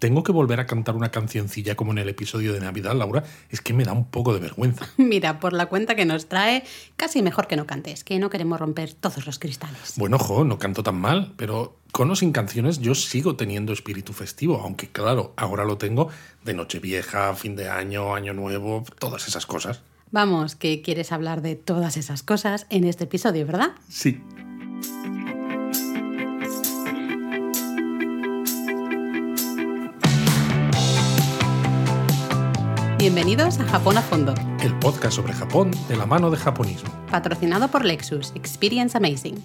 tengo que volver a cantar una cancioncilla como en el episodio de Navidad, Laura, es que me da un poco de vergüenza. Mira, por la cuenta que nos trae, casi mejor que no cantes, que no queremos romper todos los cristales. Bueno, ojo, no canto tan mal, pero con o sin canciones yo sigo teniendo espíritu festivo, aunque claro, ahora lo tengo de Nochevieja, fin de año, año nuevo, todas esas cosas. Vamos, que quieres hablar de todas esas cosas en este episodio, ¿verdad? Sí. Bienvenidos a Japón a Fondo, El podcast sobre Japón de la mano de japonismo. patrocinado por Lexus, Experience Amazing.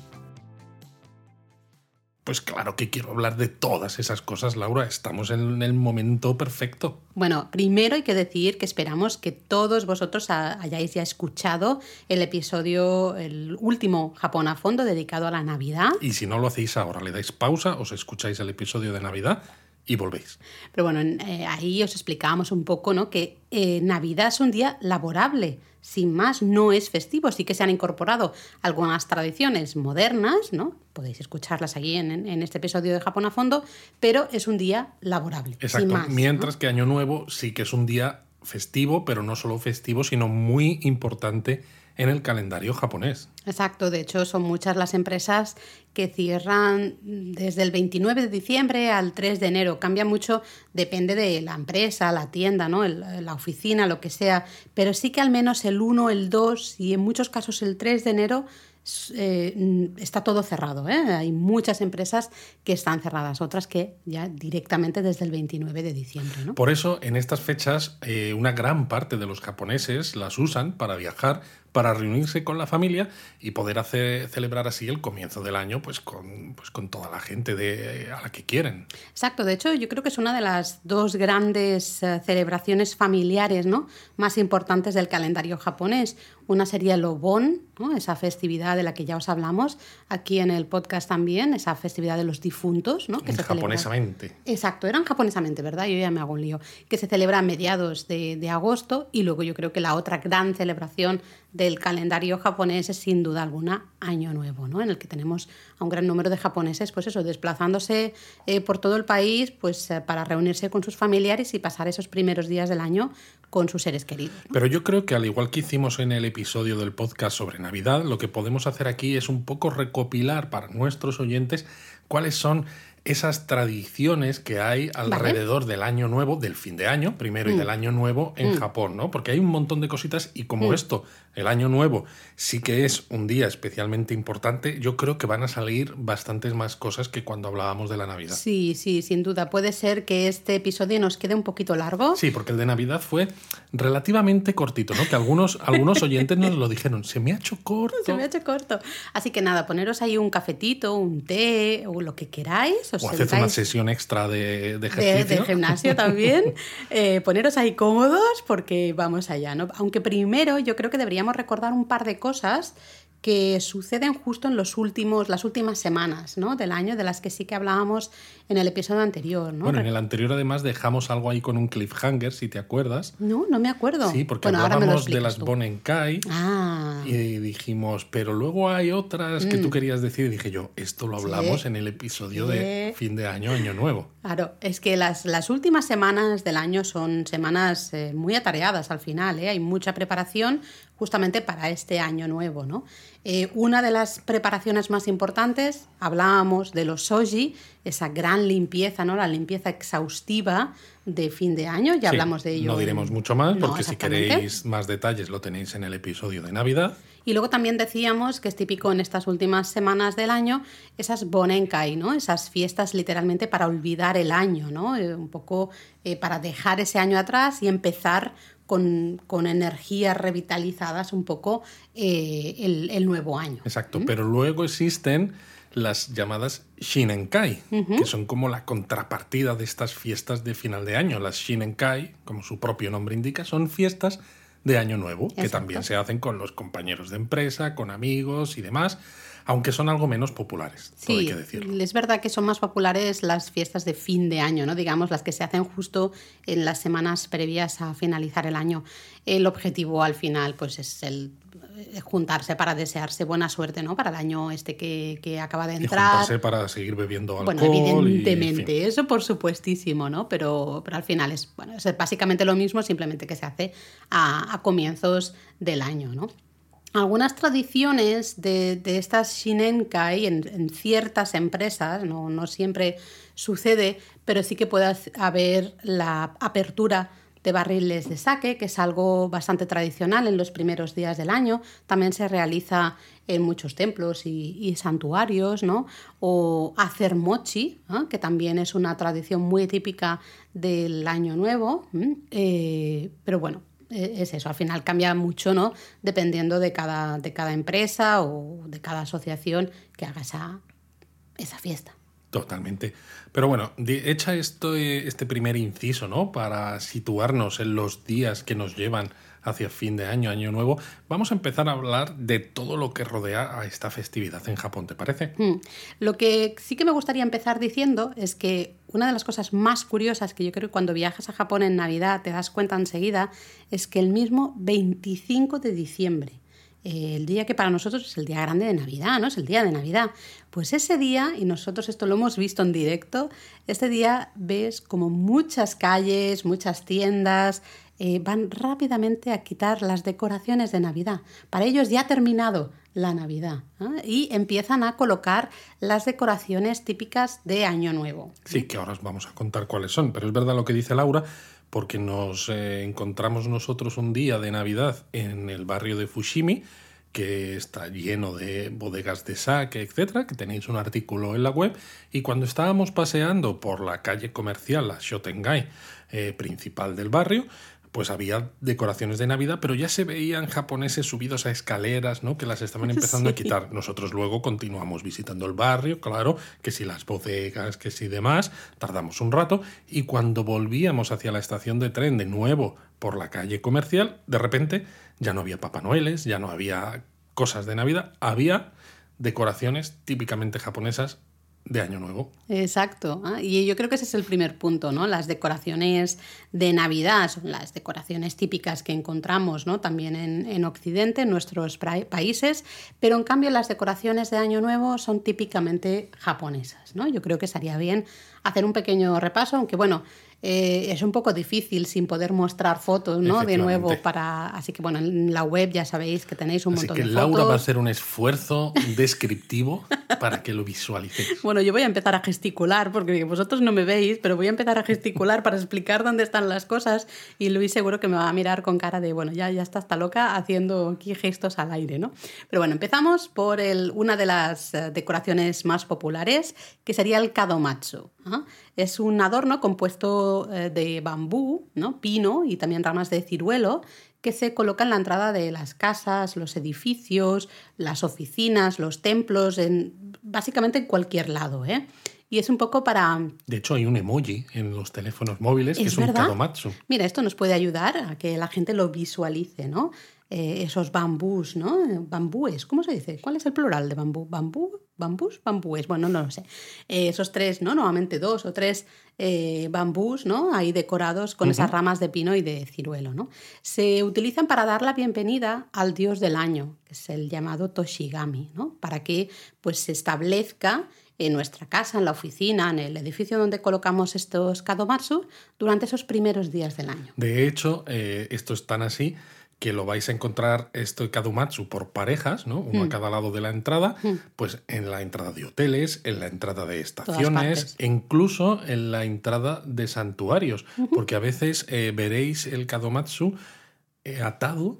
Pues claro que quiero hablar de todas esas cosas, Laura. Estamos en el momento perfecto. Bueno, primero hay que decir que esperamos que todos vosotros ha- hayáis ya escuchado el episodio, el último Japón a Fondo dedicado a la Navidad. Y si no lo hacéis ahora, le dais pausa, os escucháis el episodio de Navidad y volvéis. Pero bueno, en- eh, ahí os explicábamos un poco ¿no? que eh, Navidad es un día laborable, sin más, no es festivo. Sí que se han incorporado algunas tradiciones modernas, ¿no? Podéis escucharlas aquí en, en este episodio de Japón a fondo, pero es un día laborable. sin Exacto. Mientras que Año Nuevo sí que es un día festivo, pero no solo festivo, sino muy importante en el calendario japonés. Exacto, de hecho son muchas las empresas que cierran desde el 29 de diciembre al 3 de enero. Cambia mucho, depende de la empresa, la tienda, ¿no? El- la oficina, lo que sea, pero sí que al menos el 1, el 2 y en muchos casos el 3 de enero eh, está todo cerrado. ¿eh? Hay muchas empresas que están cerradas, otras que ya directamente desde el 29 de diciembre. ¿no? Por eso, en estas fechas, eh, una gran parte de los japoneses las usan para viajar, para reunirse con la familia y poder hacer, celebrar así el comienzo del año pues con, pues con toda la gente de, a la que quieren. Exacto, de hecho yo creo que es una de las dos grandes eh, celebraciones familiares ¿no? más importantes del calendario japonés. Una sería el Obon, ¿no? esa festividad de la que ya os hablamos aquí en el podcast también, esa festividad de los difuntos. ¿no? Que En se celebra- japonesamente. Exacto, eran japonesamente, ¿verdad? Yo ya me hago un lío. Que se celebra a mediados de, de agosto y luego yo creo que la otra gran celebración del calendario japonés es sin duda alguna Año Nuevo, ¿no? En el que tenemos a un gran número de japoneses, pues eso, desplazándose eh, por todo el país, pues eh, para reunirse con sus familiares y pasar esos primeros días del año con sus seres queridos. ¿no? Pero yo creo que al igual que hicimos en el episodio del podcast sobre Navidad, lo que podemos hacer aquí es un poco recopilar para nuestros oyentes cuáles son esas tradiciones que hay alrededor del año nuevo, del fin de año, primero, y del año nuevo en Japón, ¿no? Porque hay un montón de cositas y como esto, el año nuevo, sí que es un día especialmente importante, yo creo que van a salir bastantes más cosas que cuando hablábamos de la Navidad. Sí, sí, sin duda. Puede ser que este episodio nos quede un poquito largo. Sí, porque el de Navidad fue relativamente cortito, ¿no? Que algunos, algunos oyentes nos lo dijeron, se me ha hecho corto. Se me ha hecho corto. Así que nada, poneros ahí un cafetito, un té o lo que queráis. Os O haces una sentáis sesión extra de, de de, ejercicio. de gimnasio también. Eh, poneros ahí cómodos porque vamos allá. ¿no? Aunque primero yo creo que deberíamos recordar un par de cosas que suceden justo en los últimos, las últimas semanas ¿no? del año, de las que sí que hablábamos en el episodio anterior. ¿no? Bueno, en el anterior además dejamos algo ahí con un cliffhanger, si te acuerdas. no, no me acuerdo. Sí, porque bueno, hablábamos de las. Bonenkai Ah, y dijimos, pero luego hay otras que tú querías decir. Y dije yo, esto lo hablamos en el episodio de Sí. fin de año, año nuevo. Claro, es que las, las últimas semanas del año son semanas eh, muy atareadas al final, ¿eh? hay mucha preparación justamente para este año nuevo. ¿no? Eh, una de las preparaciones más importantes, hablábamos de los soji, esa gran limpieza, ¿no? la limpieza exhaustiva de fin de año, ya Sí, hablamos de ello. No diremos mucho más, No, porque si queréis más detalles lo tenéis en el episodio de Navidad. Y luego también decíamos que es típico en estas últimas semanas del año esas bonenkai, ¿no? Esas fiestas literalmente para olvidar el año, ¿no? Eh, un poco eh, para dejar ese año atrás y empezar con, con energías revitalizadas un poco eh, el, el nuevo año. Exacto, pero luego existen las llamadas Shinenkai, que son como la contrapartida de estas fiestas de final de año. Las Shinenkai, como su propio nombre indica, son fiestas de Año Nuevo, que también se hacen con los compañeros de empresa, con amigos y demás. Aunque son algo menos populares, todo hay que decirlo. es verdad que son más populares las fiestas de fin de año, ¿no? Digamos, las que se hacen justo en las semanas previas a finalizar el año. El objetivo al final, pues es el eh, juntarse para desearse buena suerte, ¿no? Para el año este que, que acaba de Y entrar. juntarse para seguir bebiendo alcohol. Bueno, y, en evidentemente, fin. eso por supuestísimo, ¿no? Pero, pero al final es, bueno, es básicamente lo mismo, simplemente que se hace a, a comienzos del año, ¿no? Algunas tradiciones de, estas Shinenkai en, en ciertas empresas, no, siempre sucede, pero sí que puede haber la apertura de barriles de sake, que es algo bastante tradicional en los primeros días del año. También se realiza en muchos templos y, santuarios, ¿no? O hacer mochi, que también es una tradición muy típica del Año Nuevo. Eh, pero bueno, es eso, al final cambia mucho, ¿no? Dependiendo de cada, de cada empresa o de cada asociación que haga esa, esa fiesta. Totalmente. Pero bueno, hecha esto, este primer inciso, ¿no? Para situarnos en los días que nos llevan hacia fin de año, año nuevo, vamos a empezar a hablar de todo lo que rodea a esta festividad en Japón, ¿te parece? Mm. Lo que sí que me gustaría empezar diciendo es que una de las cosas más curiosas que yo creo que cuando viajas a Japón en Navidad te das cuenta enseguida es que el mismo 25 de diciembre, el día que para nosotros es el día grande de Navidad, ¿no? Es el día de Navidad. Pues ese día, y nosotros esto lo hemos visto en directo, este día ves como muchas calles, muchas tiendas, eh, van rápidamente a quitar las decoraciones de Navidad. Para ellos ya ha terminado la Navidad ¿eh? y empiezan a colocar las decoraciones típicas de Año Nuevo. Sí, que ahora os vamos a contar cuáles son, pero es verdad lo que dice Laura, porque nos eh, encontramos nosotros un día de Navidad en el barrio de Fushimi, que está lleno de bodegas de sake, etcétera, que tenéis un artículo en la web, y cuando estábamos paseando por la calle comercial, la Shotengai, principal del barrio, pues había decoraciones de Navidad, pero ya se veían japoneses subidos a escaleras, ¿no? Que las estaban empezando a quitar. Nosotros luego continuamos visitando el barrio, claro, que si las bodegas, que si demás, tardamos un rato, y cuando volvíamos hacia la estación de tren de nuevo por la calle comercial, de repente ya no había Papá Noeles, ya no había cosas de Navidad, había decoraciones típicamente japonesas de Año Nuevo. Exacto. ¿ah? Y yo creo que ese es el primer punto, ¿no? Las decoraciones de Navidad son las decoraciones típicas que encontramos, ¿no? También en, en Occidente, en nuestros países, pero en cambio las decoraciones de Año Nuevo son típicamente japonesas, ¿no? Yo creo que estaría bien hacer un pequeño repaso, aunque bueno, eh, es un poco difícil sin poder mostrar fotos, ¿no? De nuevo para... Así que bueno, en la web ya sabéis que tenéis un Así montón que de Laura fotos. va a hacer un esfuerzo descriptivo para que lo visualicéis. Bueno, yo voy a empezar a gesticular, porque vosotros no me veis, pero voy a empezar a gesticular para explicar dónde están las cosas y Luis seguro que me va a mirar con cara de, bueno, ya, ya está hasta loca haciendo aquí gestos al aire, ¿no? Pero bueno, empezamos por el, una de las eh, decoraciones más populares, que sería el kadomatsu. ¿ah? Es un adorno compuesto eh, de bambú, ¿no? pino y también ramas de ciruelo, que se coloca en la entrada de las casas, los edificios, las oficinas, los templos, en, básicamente en cualquier lado. ¿eh? Y es un poco para... De hecho, hay un emoji en los teléfonos móviles que ¿Es es, un verdad? kadomatsu. Mira, esto nos puede ayudar a que la gente lo visualice, ¿no? Eh, esos bambús, ¿no? Bambúes, ¿cómo se dice? ¿Cuál es el plural de bambú? ¿Bambú? ¿Bambús? Bambúes, bueno, no lo sé. Eh, esos tres, ¿no? Normalmente dos o tres eh, bambús, ¿no? Ahí decorados con esas ramas de pino y de ciruelo, ¿no? Se utilizan para dar la bienvenida al dios del año, que es el llamado Toshigami, ¿no? Para que pues se establezca en nuestra casa, en la oficina, en el edificio donde colocamos estos kadomatsu durante esos primeros días del año. De hecho, eh, esto es tan así que lo vais a encontrar esto kadomatsu por parejas, ¿no? Uno Hmm. a cada lado de la entrada, pues en la entrada de hoteles, en la entrada de estaciones, e incluso en la entrada de santuarios, porque a veces eh, veréis el kadomatsu eh, atado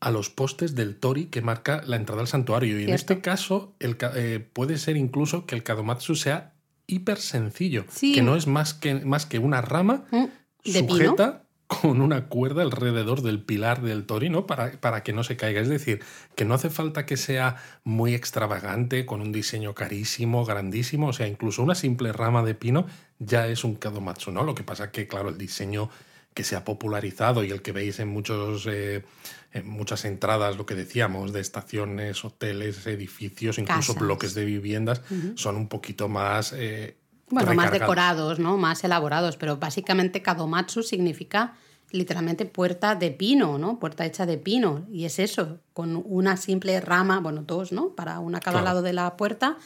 a los postes del tori que marca la entrada al santuario. Y en este caso el eh, puede ser incluso que el kadomatsu sea hiper sencillo, Sí. que no es más que, más que una rama Mm, pino. sujeta con una cuerda alrededor del pilar del tori, ¿no? Para, para que no se caiga. Es decir, que no hace falta que sea muy extravagante, con un diseño carísimo, grandísimo. O sea, incluso una simple rama de pino ya es un kadomatsu, ¿no? Lo que pasa que, claro, el diseño que se ha popularizado y el que veis en muchos eh, en muchas entradas, lo que decíamos, de estaciones, hoteles, edificios, incluso bloques de viviendas, son un poquito más... Eh, bueno, más decorados, ¿no? Más elaborados, pero básicamente Kadomatsu significa literalmente puerta de pino, ¿no? Puerta hecha de pino. Y es eso, con una simple rama, bueno, dos, ¿no? Para una a cada lado de la puerta,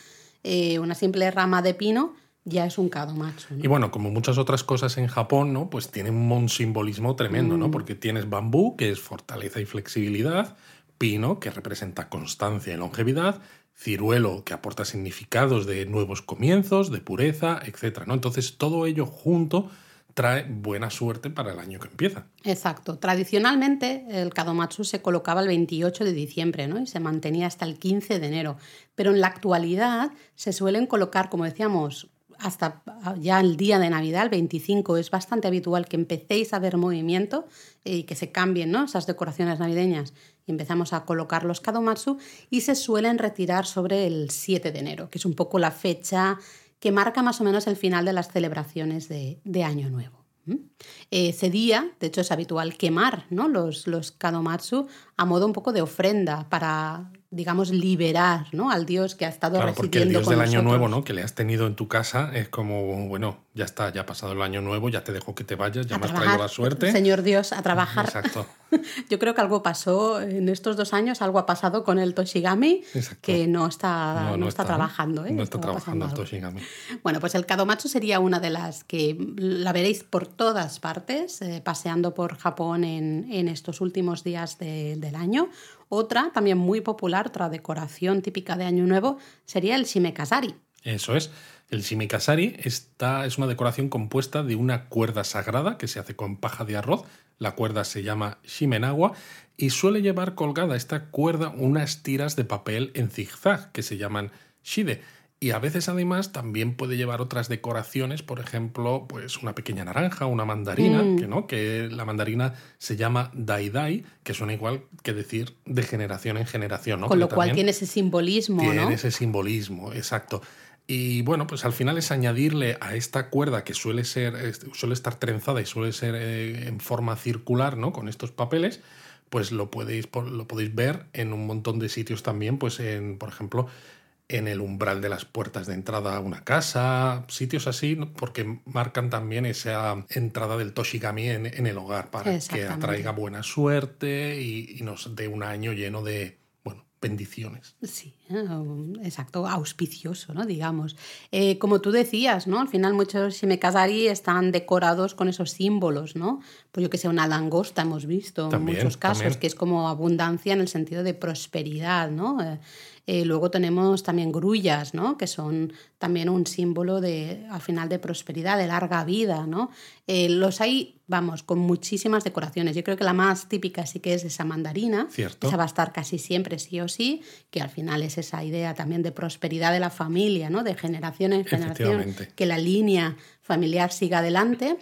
eh, una simple rama de pino ya es un kadomatsu. Y bueno, como muchas otras cosas en Japón, ¿no? Pues tiene un simbolismo tremendo, ¿no? Mm. Porque tienes bambú, que es fortaleza y flexibilidad, pino, que representa constancia y longevidad, ciruelo, que aporta significados de nuevos comienzos, de pureza, etc. ¿no? Entonces, todo ello junto trae buena suerte para el año que empieza. Exacto. Tradicionalmente el Kadomatsu se colocaba el 28 de diciembre ¿no? y se mantenía hasta el 15 de enero. Pero en la actualidad se suelen colocar, como decíamos, hasta ya el día de Navidad, el 25, es bastante habitual que empecéis a ver movimiento y que se cambien ¿no? esas decoraciones navideñas y empezamos a colocar los Kadomatsu y se suelen retirar sobre el 7 de enero, que es un poco la fecha que marca más o menos el final de las celebraciones de, Año Nuevo. Ese día, de hecho, es habitual quemar ¿no? los, los kadomatsu a modo un poco de ofrenda para digamos, liberar ¿no? al Dios que ha estado claro, porque el Dios del Año Nuevo, ¿no? Que le has tenido en tu casa es como, bueno, ya está, ya ha pasado el Año Nuevo, ya te dejo que te vayas, ya me has traído la suerte. Señor Dios, a trabajar. Exacto. Yo creo que algo pasó en estos dos años, algo ha pasado con el Toshigami, que no está, no, está, trabajando. ¿eh? No está trabajando el Toshigami. Bueno, pues el Kadomatsu sería una de las que la veréis por todas partes, eh, paseando por Japón en, en estos últimos días del año otra, también muy popular, otra decoración típica de Año Nuevo, sería el shimekazari. Eso es. El shimekazari está, es una decoración compuesta de una cuerda sagrada que se hace con paja de arroz. La cuerda se llama shimenawa y suele llevar colgada esta cuerda unas tiras de papel en zigzag que se llaman shide y a veces además también puede llevar otras decoraciones, por ejemplo, pues una pequeña naranja, una mandarina, mm. que no, que la mandarina se llama dai dai, que suena igual que decir de generación en generación, ¿no? Con lo cual tiene ese simbolismo, tiene ese simbolismo, exacto. Y bueno, pues al final es añadirle a esta cuerda que suele ser, suele estar trenzada y suele ser eh, en forma circular, ¿no? Con estos papeles, pues lo podéis, lo podéis ver en un montón de sitios también, pues en, por ejemplo, en el umbral de las puertas de entrada a una casa, sitios así, porque marcan también esa entrada del Toshigami en, el hogar para que atraiga buena suerte y, nos dé un año lleno de, bendiciones. Sí, eh, exacto, auspicioso, ¿no? Digamos. Eh, como tú decías, ¿no? Al final muchos shimekazari están decorados con esos símbolos, ¿no? Pues yo que sé, una langosta hemos visto en muchos casos, que es como abundancia en el sentido de prosperidad, ¿no? Eh, eh, luego tenemos también grullas, ¿no? que son también un símbolo de, al final de prosperidad, de larga vida. ¿no? Eh, los hay, vamos, con muchísimas decoraciones. Yo creo que la más típica sí que es esa mandarina. Cierto. Esa va a estar casi siempre sí o sí, que al final es esa idea también de prosperidad de la familia, ¿no? de generación en generación, que la línea familiar siga adelante.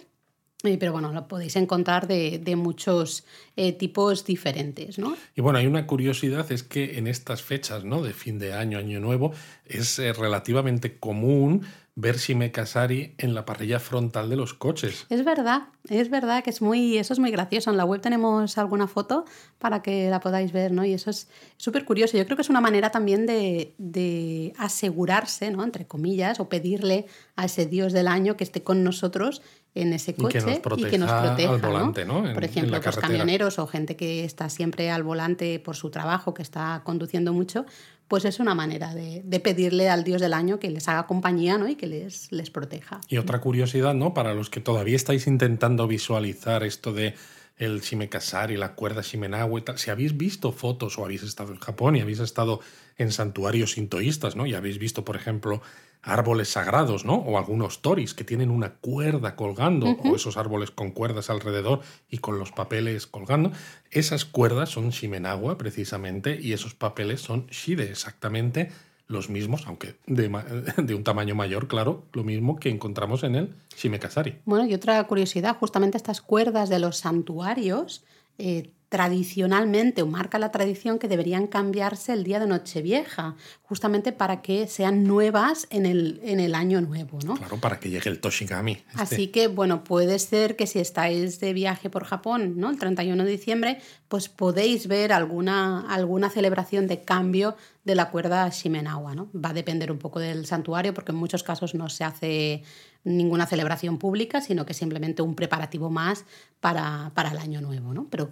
Eh, pero bueno, lo podéis encontrar de, muchos eh, tipos diferentes, ¿no? Y bueno, hay una curiosidad, es que en estas fechas, ¿no? De fin de año, año nuevo, es eh, relativamente común ver Shimekasari en la parrilla frontal de los coches. Es verdad, es verdad que es muy, eso es muy gracioso. En la web tenemos alguna foto para que la podáis ver, ¿no? Y eso es súper curioso. Yo creo que es una manera también de, de, asegurarse, ¿no? Entre comillas, o pedirle a ese Dios del año que esté con nosotros en ese coche y que nos proteja, al volante, ¿no? Por ejemplo, los camioneros o gente que está siempre al volante por su trabajo, que está conduciendo mucho, pues es una manera de, pedirle al Dios del año que les haga compañía ¿no? y que les, les proteja. Y otra curiosidad, ¿no? Para los que todavía estáis intentando visualizar esto de el Shimekasari, la cuerda Shimenawa y tal, si habéis visto fotos o habéis estado en Japón y habéis estado en santuarios sintoístas, ¿no? Y habéis visto, por ejemplo, árboles sagrados, ¿no? O algunos toris que tienen una cuerda colgando, o esos árboles con cuerdas alrededor y con los papeles colgando. Esas cuerdas son shimenawa, precisamente, y esos papeles son shide, exactamente los mismos, aunque de, de, un tamaño mayor, claro, lo mismo que encontramos en el shimekazari. Bueno, y otra curiosidad, justamente estas cuerdas de los santuarios eh, tradicionalmente o marca la tradición que deberían cambiarse el día de Nochevieja, justamente para que sean nuevas en el, en el año nuevo, ¿no? Claro, para que llegue el Toshigami. Este. Así que, bueno, puede ser que si estáis de viaje por Japón, ¿no? El 31 de diciembre, pues podéis ver alguna, alguna celebración de cambio de la cuerda Shimenawa, ¿no? Va a depender un poco del santuario, porque en muchos casos no se hace ninguna celebración pública, sino que simplemente un preparativo más para, el año nuevo, ¿no? Pero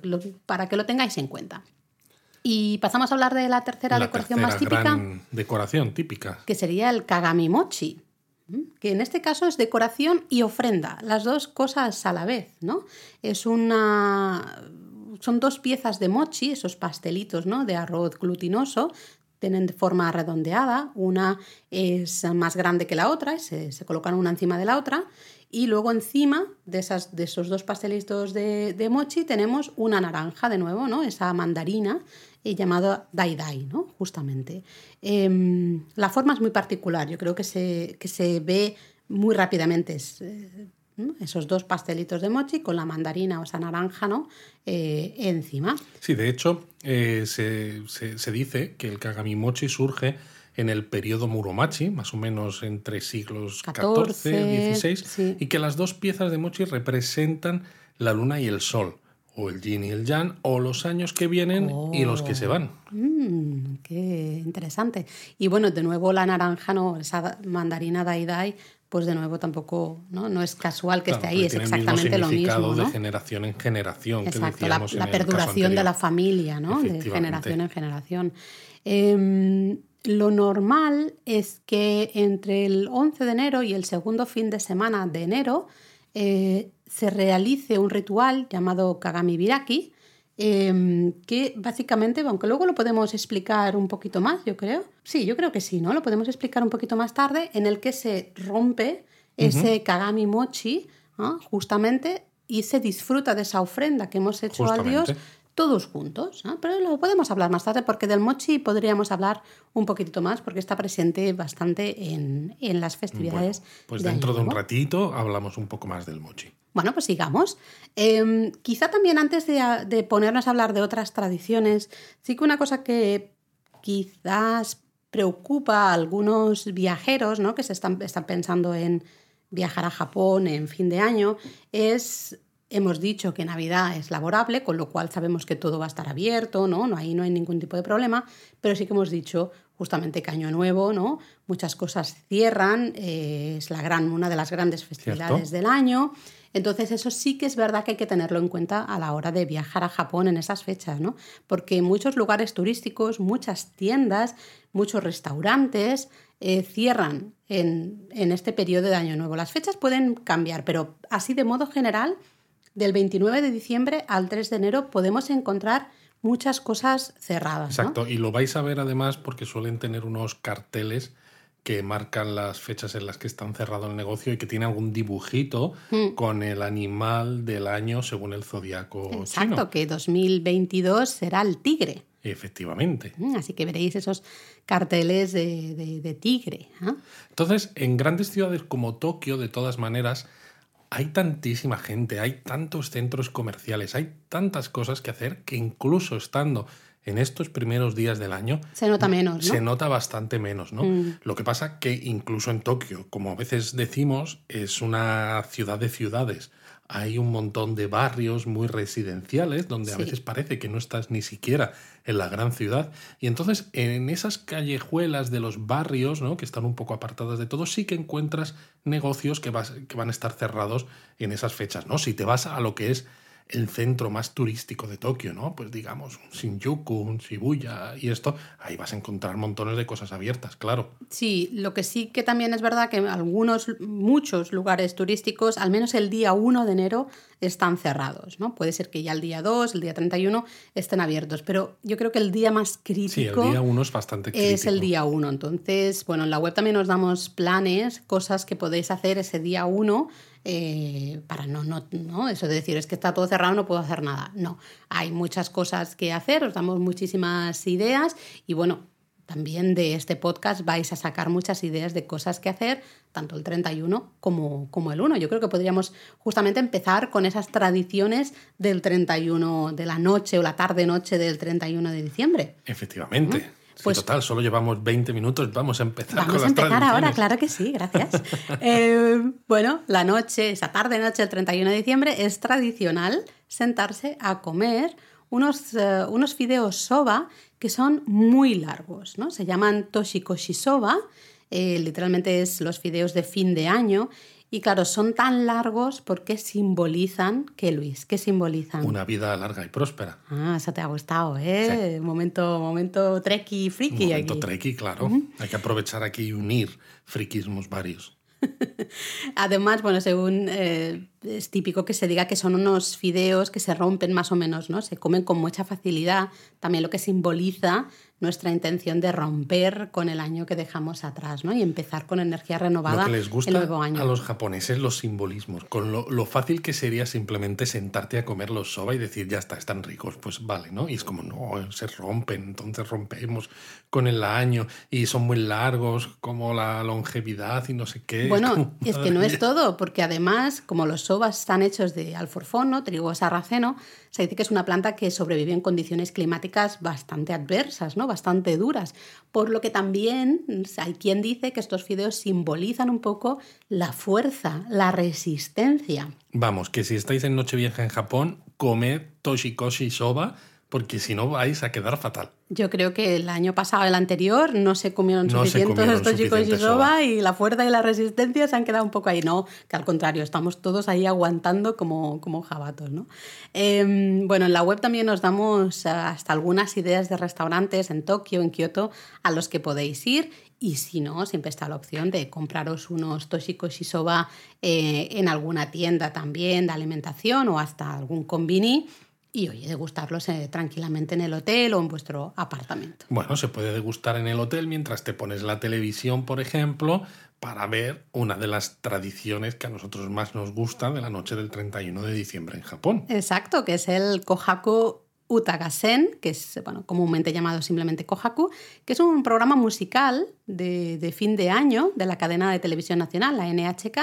para que lo tengáis en cuenta. Y pasamos a hablar de la tercera decoración más típica. decoración típica. Que sería el Kagami Mochi, que en este caso es decoración y ofrenda, las dos cosas a la vez, ¿no? Es una son dos piezas de mochi, esos pastelitos ¿no? de arroz glutinoso, tienen forma redondeada, una es más grande que la otra, se, se colocan una encima de la otra, y luego encima de, esas, de esos dos pastelitos de, mochi tenemos una naranja de nuevo, ¿no? esa mandarina eh, llamada Dai Dai, ¿no? justamente. Em, la forma es muy particular, yo creo que se, que se ve muy rápidamente. Eh, esos dos pastelitos de mochi con la mandarina o esa naranja ¿no? Eh, encima. Sí, de hecho, eh, se, dice que el kagami mochi surge en el periodo Muromachi, más o menos entre siglos XIV y XVI, y que las dos piezas de mochi representan la luna y el sol, o el yin y el yang, o los años que vienen y los que se van. Oh, mm, qué interesante. Y bueno, de nuevo la naranja, no, esa mandarina dai dai, pues de nuevo tampoco no, no es casual que esté ahí, es exactamente lo mismo. de generación en generación. Exacto, la, perduración de la familia, ¿no? de generación en generación. Em, lo normal es que entre el 11 de enero y el segundo fin de semana de enero eh, se realice un ritual llamado Kagami Biraki, Em, que básicamente, aunque luego lo podemos explicar un poquito más, yo creo. Sí, yo creo que sí, ¿no? Lo podemos explicar un poquito más tarde, en el que se rompe ese Kagami Mochi, justamente, y se disfruta de esa ofrenda que hemos hecho al dios todos juntos. Pero lo podemos hablar más tarde porque del mochi podríamos hablar un poquito más porque está presente bastante en, las festividades. pues dentro de un ratito hablamos un poco más del mochi. Bueno, pues sigamos. Em, quizá también antes de, ponernos a hablar de otras tradiciones, sí que una cosa que quizás preocupa a algunos viajeros ¿no? que se están, están pensando en viajar a Japón en fin de año es Hemos dicho que Navidad es laborable, con lo cual sabemos que todo va a estar abierto, ¿no? no ahí no hay ningún tipo de problema, pero sí que hemos dicho justamente que Año Nuevo, ¿no? Muchas cosas cierran, eh, es la gran, una de las grandes festividades del año. Entonces, eso sí que es verdad que hay que tenerlo en cuenta a la hora de viajar a Japón en esas fechas, ¿no? Porque muchos lugares turísticos, muchas tiendas, muchos restaurantes eh, cierran en, en este periodo de Año Nuevo. Las fechas pueden cambiar, pero así de modo general, del 29 de diciembre al 3 de enero podemos encontrar muchas cosas cerradas. Exacto, y lo vais a ver además porque suelen tener unos carteles que marcan las fechas en las que están cerrado el negocio y que tiene algún dibujito mm. con el animal del año según el zodiaco Exacto, que 2022 será el tigre. Efectivamente. Mm, así que veréis esos carteles de, tigre. Entonces, en grandes ciudades como Tokio, de todas maneras, hay tantísima gente, hay tantos centros comerciales, hay tantas cosas que hacer que incluso estando en estos primeros días del año se nota menos, ¿no? Se nota bastante menos, ¿no? Mm. Lo que pasa que incluso en Tokio, como a veces decimos, es una ciudad de ciudades hay un montón de barrios muy residenciales donde a veces parece que no estás ni siquiera en la gran ciudad. Y entonces en esas callejuelas de los barrios, ¿no? que están un poco apartadas de todo, sí que encuentras negocios que, vas, que van a estar cerrados en esas fechas. ¿no? Si te vas a lo que es el centro más turístico de Tokio, ¿no? Pues digamos, un Shinjuku, un Shibuya y esto, ahí vas a encontrar montones de cosas abiertas, claro. Sí, lo que sí que también es verdad que algunos, muchos lugares turísticos, al menos el día 1 de enero, están cerrados, ¿no? Puede ser que ya el día 2, el día 31 estén abiertos, pero yo creo que el día más crítico... Sí, el día 1 es bastante crítico. Es el día 1, entonces, bueno, en la web también os damos planes, cosas que podéis hacer ese día 1 eh, para no, no, no, eso de decir es que está todo cerrado, no puedo hacer nada. No, hay muchas cosas que hacer, os damos muchísimas ideas y bueno, también de este podcast vais a sacar muchas ideas de cosas que hacer, tanto el 31 como, como el 1. Yo creo que podríamos justamente empezar con esas tradiciones del 31, de la noche o la tarde-noche del 31 de diciembre. Efectivamente. Pues, total, solo llevamos 20 minutos, vamos a empezar vamos con a empezar ahora, claro que sí, gracias. Eh, bueno, la noche, esa tarde-noche del 31 de diciembre, es tradicional sentarse a comer unos, uh, unos fideos soba que son muy largos, ¿no? Se llaman toshikoshi soba, eh, literalmente es los fideos de fin de año. Y claro, son tan largos porque simbolizan, ¿qué Luis? ¿Qué simbolizan? Una vida larga y próspera. Ah, eso te ha gustado, ¿eh? Momento, momento treki, friki. Momento treki, claro. Hay que aprovechar aquí y unir friquismos varios. Además, bueno, según eh, es típico que se diga que son unos fideos que se rompen más o menos, ¿no? Se comen con mucha facilidad, también lo que simboliza nuestra intención de romper con el año que dejamos atrás, ¿no? Y empezar con energía renovada lo que les gusta el nuevo año. A los japoneses los simbolismos, con lo, fácil que sería simplemente sentarte a comer los soba y decir, ya está, están ricos, pues vale, ¿no? Y es como, no, se rompen, entonces rompemos con el año y son muy largos, como la longevidad y no sé qué. Bueno, es, es que no es todo, porque además, como los sobas están hechos de alforfón, ¿no? trigo sarraceno, se dice que es una planta que sobrevive en condiciones climáticas bastante adversas, ¿no? bastante duras. Por lo que también hay quien dice que estos fideos simbolizan un poco la fuerza, la resistencia. Vamos, que si estáis en Nochevieja en Japón, comed toshikoshi soba porque si no vais a quedar fatal. Yo creo que el año pasado, el anterior, no se comieron suficientes estos chicos y soba y la fuerza y la resistencia se han quedado un poco ahí. No, que al contrario, estamos todos ahí aguantando como, como jabatos. ¿no? Em, bueno, en la web también nos damos eh, hasta algunas ideas de restaurantes en Tokio, en Kioto, a los que podéis ir y si no, siempre está la opción de compraros unos toshikoshi soba eh, en alguna tienda también de alimentación o hasta algún combini y oye, degustarlos eh, tranquilamente en el hotel o en vuestro apartamento. Bueno, se puede degustar en el hotel mientras te pones la televisión, por ejemplo, para ver una de las tradiciones que a nosotros más nos gusta de la noche del 31 de diciembre en Japón. Exacto, que es el Kohaku Utagasen, que es bueno, comúnmente llamado simplemente Kohaku, que es un programa musical de, de fin de año de la cadena de televisión nacional, la NHK,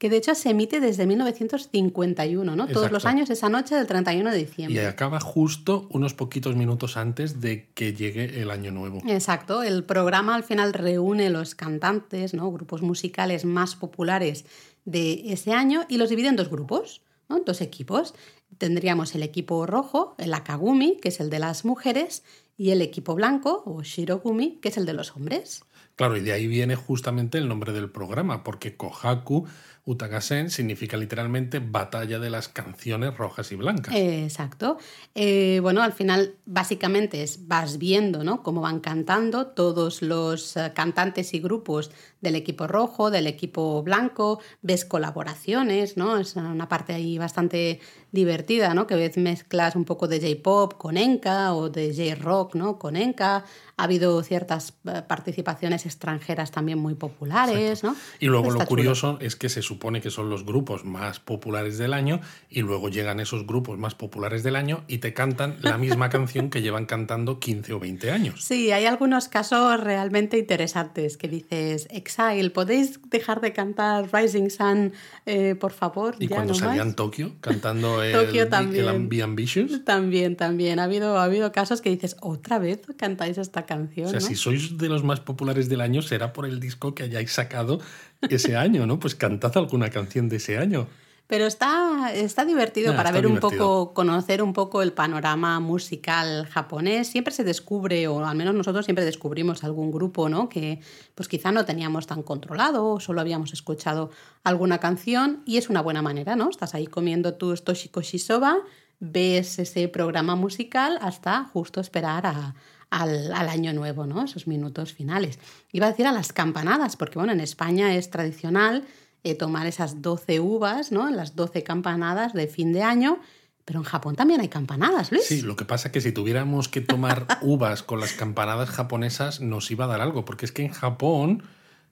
que de hecho se emite desde 1951, ¿no? Todos los años, esa noche del 31 de diciembre. Y acaba justo unos poquitos minutos antes de que llegue el año nuevo. Exacto, el programa al final reúne los cantantes, ¿no? Grupos musicales más populares de ese año y los divide en dos grupos, ¿no? Dos equipos. Tendríamos el equipo rojo, el Akagumi, que es el de las mujeres, y el equipo blanco, o Shirogumi, que es el de los hombres. Claro, y de ahí viene justamente el nombre del programa, porque Kohaku Utagasen significa literalmente batalla de las canciones rojas y blancas. exacto. Eh, bueno, al final básicamente es, vas viendo ¿no? cómo van cantando todos los eh, cantantes y grupos del equipo rojo, del equipo blanco, ves colaboraciones, ¿no? Es una parte ahí bastante divertida, ¿no? Que ves mezclas un poco de J-pop con Enka o de J-rock, ¿no? Con Enka. Ha habido ciertas eh, participaciones extranjeras también muy populares, ¿no? Y luego lo curioso es que se supone que son los grupos más populares del año y luego llegan esos grupos más populares del año y te cantan la misma canción que llevan cantando 15 o 20 años. Sí, hay algunos casos realmente interesantes que dices, Exile, ¿podéis dejar de cantar Rising Sun, eh, por favor? Y cuando salían Tokio cantando el, Tokio también. el Be Ambitious. También, también. Ha habido, ha habido casos que dices, otra vez cantáis esta canción. O sea, si sois de los más populares del año, será por el disco que hayáis sacado ese año, ¿no? Pues cantad alguna canción de ese año. Pero está, está divertido para ver un poco, conocer un poco el panorama musical japonés. Siempre se descubre, o al menos nosotros siempre descubrimos algún grupo, ¿no? Que pues quizá no teníamos tan controlado o solo habíamos escuchado alguna canción y es una buena manera, ¿no? Estás ahí comiendo tu toshikoshi soba, ves ese programa musical hasta justo esperar a, al, al, año nuevo, ¿no? Esos minutos finales. Iba a decir a las campanadas, porque bueno, en España es tradicional eh, tomar esas 12 uvas, ¿no? Las 12 campanadas de fin de año. Pero en Japón también hay campanadas, Luis. Sí, lo que pasa es que si tuviéramos que tomar uvas con las campanadas japonesas nos iba a dar algo, porque es que en Japón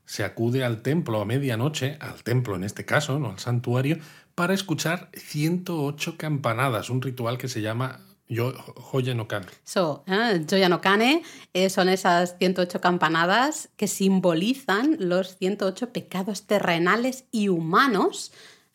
se acude al templo a medianoche, al templo en este caso, no al santuario, para escuchar 108 campanadas, un ritual que se llama Yo, Joya no Kane. So, ¿eh? Joya no Kane eh, son esas 108 campanadas que simbolizan los 108 pecados terrenales y humanos,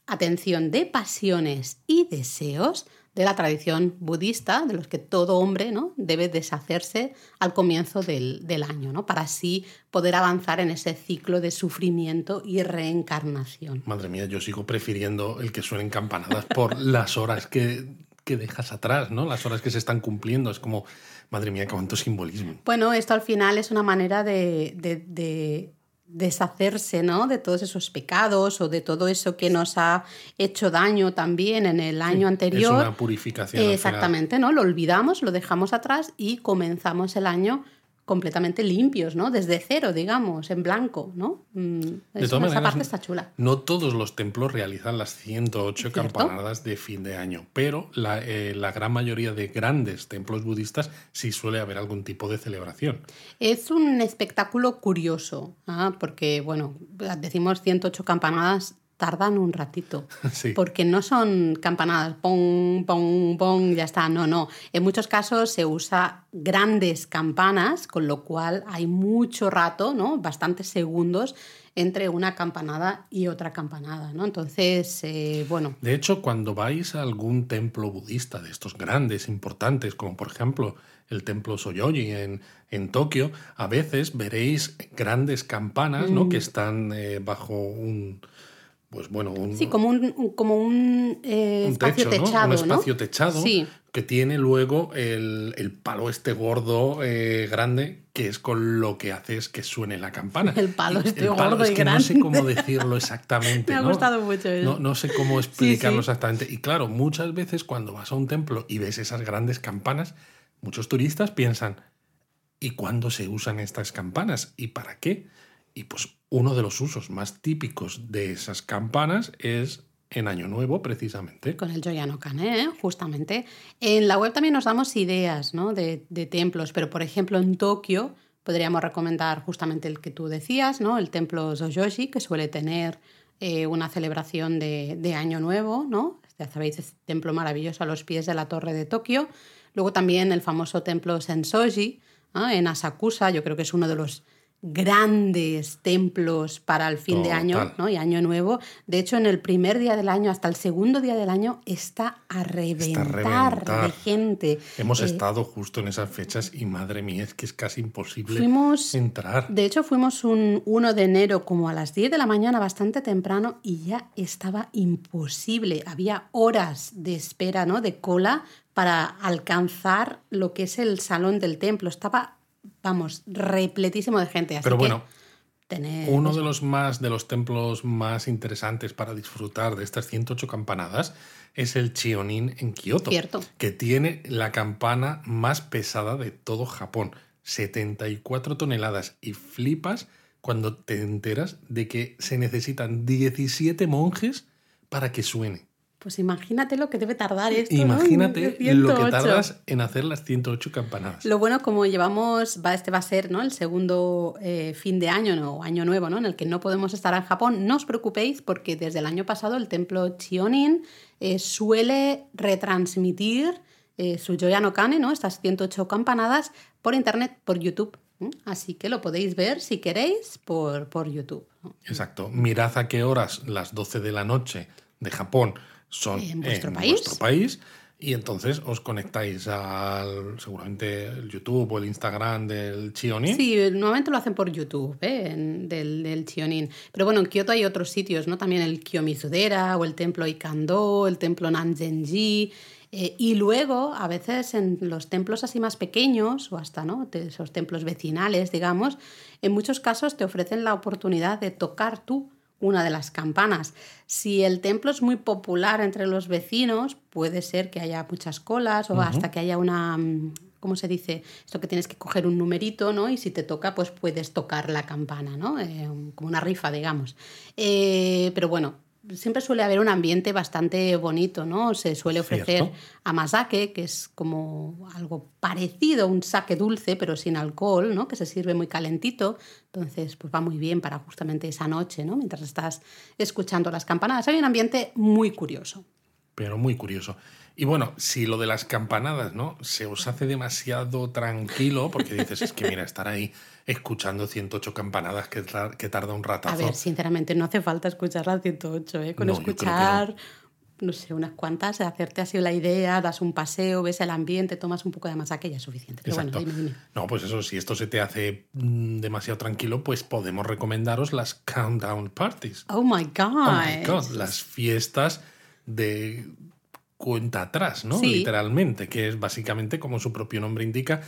atención, de pasiones y deseos de la tradición budista, de los que todo hombre ¿no? debe deshacerse al comienzo del, del, año, ¿no? para así poder avanzar en ese ciclo de sufrimiento y reencarnación. Madre mía, yo sigo prefiriendo el que suenen campanadas por las horas que, que dejas atrás, ¿no? las horas que se están cumpliendo. Es como, madre mía, cuánto simbolismo. Bueno, esto al final es una manera de, de, de deshacerse ¿no? de todos esos pecados o de todo eso que nos ha hecho daño también en el año anterior. Es una purificación. exactamente, ¿no? Lo olvidamos, lo dejamos atrás y comenzamos el año completamente limpios, ¿no? Desde cero, digamos, en blanco, ¿no? Mm, todas esa maneras, parte está chula. No todos los templos realizan las 108 ¿Cierto? campanadas de fin de año, pero la, eh, la, gran mayoría de grandes templos budistas sí suele haber algún tipo de celebración. Es un espectáculo curioso, ¿ah? porque, bueno, decimos 108 campanadas, tardan un ratito. Sí. Porque no son campanadas, pong, pong, pong, ya está. No, no. En muchos casos se usa grandes campanas, con lo cual hay mucho rato, ¿no? Bastantes segundos entre una campanada y otra campanada, ¿no? Entonces, eh, bueno. De hecho, cuando vais a algún templo budista de estos grandes, importantes, como por ejemplo el templo Soyoji en, en Tokio, a veces veréis grandes campanas, ¿no? Mm. Que están eh, bajo un pues bueno, un, sí, como un, como un, eh, un espacio techo, techado, ¿no? Un espacio techado Sí. que tiene luego el, el palo este gordo eh, grande que es con lo que haces que suene la campana. El palo este el palo, gordo es y que no sé grande. cómo decirlo exactamente. Me ha ¿no? gustado mucho eso. No, no sé cómo explicarlo sí. exactamente. Y claro, muchas veces cuando vas a un templo y ves esas grandes campanas, muchos turistas piensan, ¿y cuándo se usan estas campanas? ¿Y para qué? Y pues uno de los usos más típicos de esas campanas es en Año Nuevo, precisamente. Con el Joyano Kane, ¿eh? justamente. En la web también nos damos ideas ¿no? de, templos, pero por ejemplo en Tokio podríamos recomendar justamente el que tú decías, ¿no? el templo Zojoshi, que suele tener eh, una celebración de, Año Nuevo, ¿no? Ya sabéis, este templo maravilloso a los pies de la torre de Tokio. Luego también el famoso templo Sensoji, ¿no? en Asakusa, yo creo que es uno de los grandes templos para el fin Total. de año ¿no? y año nuevo. De hecho, en el primer día del año hasta el segundo día del año está a reventar, Está a reventar. de gente. Hemos Eh, estado justo en esas fechas y madre mía, es que es casi imposible Fuimos- entrar. De hecho, fuimos un 1 de enero como a las 10 de la mañana, bastante temprano, y ya estaba imposible. Había horas de espera, ¿no? De cola para alcanzar lo que es el salón del templo. Estaba, vamos, repletísimo de gente. Así Pero que bueno, tened- Uno de los más de los templos más interesantes para disfrutar de estas 108 campanadas es el Chionin en Kioto, Cierto. que tiene la campana más pesada de todo Japón, 74 toneladas y flipas cuando te enteras de que se necesitan 17 monjes para que suene. Pues imagínate lo que debe tardar esto. ¿no? Imagínate lo que 108. tardas en hacer las 108 campanadas. Lo bueno, como llevamos, va, este va a ser ¿no? el segundo eh, fin de año ¿no? o año nuevo, ¿no? en el que no podemos estar en Japón, no os preocupéis porque desde el año pasado el templo Chionin eh, suele retransmitir eh, su Joya no Kane, ¿no? estas 108 campanadas, por internet, por YouTube. Así que lo podéis ver si queréis por, por YouTube. ¿no? Exacto. Mirad a qué horas las 12 de la noche de Japón son En vuestro en país. vuestro país. Y entonces os conectáis al seguramente el YouTube o el Instagram del Chionin. Sí, normalmente lo hacen por YouTube, ¿eh? En- del, del Chionin. Pero bueno, en Kioto hay otros sitios, ¿no? También el Kiyomizudera o el templo Ikando, el templo Nanzenji. eh, y luego, a veces en los templos así más pequeños, o hasta ¿no? esos templos vecinales, digamos, en muchos casos te ofrecen la oportunidad de tocar tú una de las campanas. Si el templo es muy popular entre los vecinos, puede ser que haya muchas colas o hasta que haya una, mm, ¿cómo se dice? Esto que tienes que coger un numerito, ¿no? Y si te toca, pues puedes tocar la campana, ¿no? Eh, como una rifa, digamos. Eh, pero bueno, siempre suele haber un ambiente bastante bonito, ¿no? Se suele ofrecer Cierto. amasake, que es como algo parecido a un sake dulce, pero sin alcohol, ¿no? Que se sirve muy calentito. Entonces, pues va muy bien para justamente esa noche, ¿no? Mientras estás escuchando las campanadas. Hay un ambiente muy curioso. Pero muy curioso. Y bueno, si lo de las campanadas, ¿no? Se os hace demasiado tranquilo, porque dices, es que mira, estar ahí escuchando 108 campanadas que, que tarda un ratazo. A ver, sinceramente, no hace falta escuchar las 108, ¿eh? Con escuchar no sé, unas cuantas, hacerte así la idea, das un paseo, ves el ambiente, tomas un poco de masaje, ya es suficiente. Pero bueno, dime, dime. No, pues eso, si esto se te hace mm, demasiado tranquilo, pues podemos recomendaros las countdown parties. Oh my God. Oh my God. Las fiestas de cuenta atrás, ¿no? Literalmente, que es básicamente, como su propio nombre indica,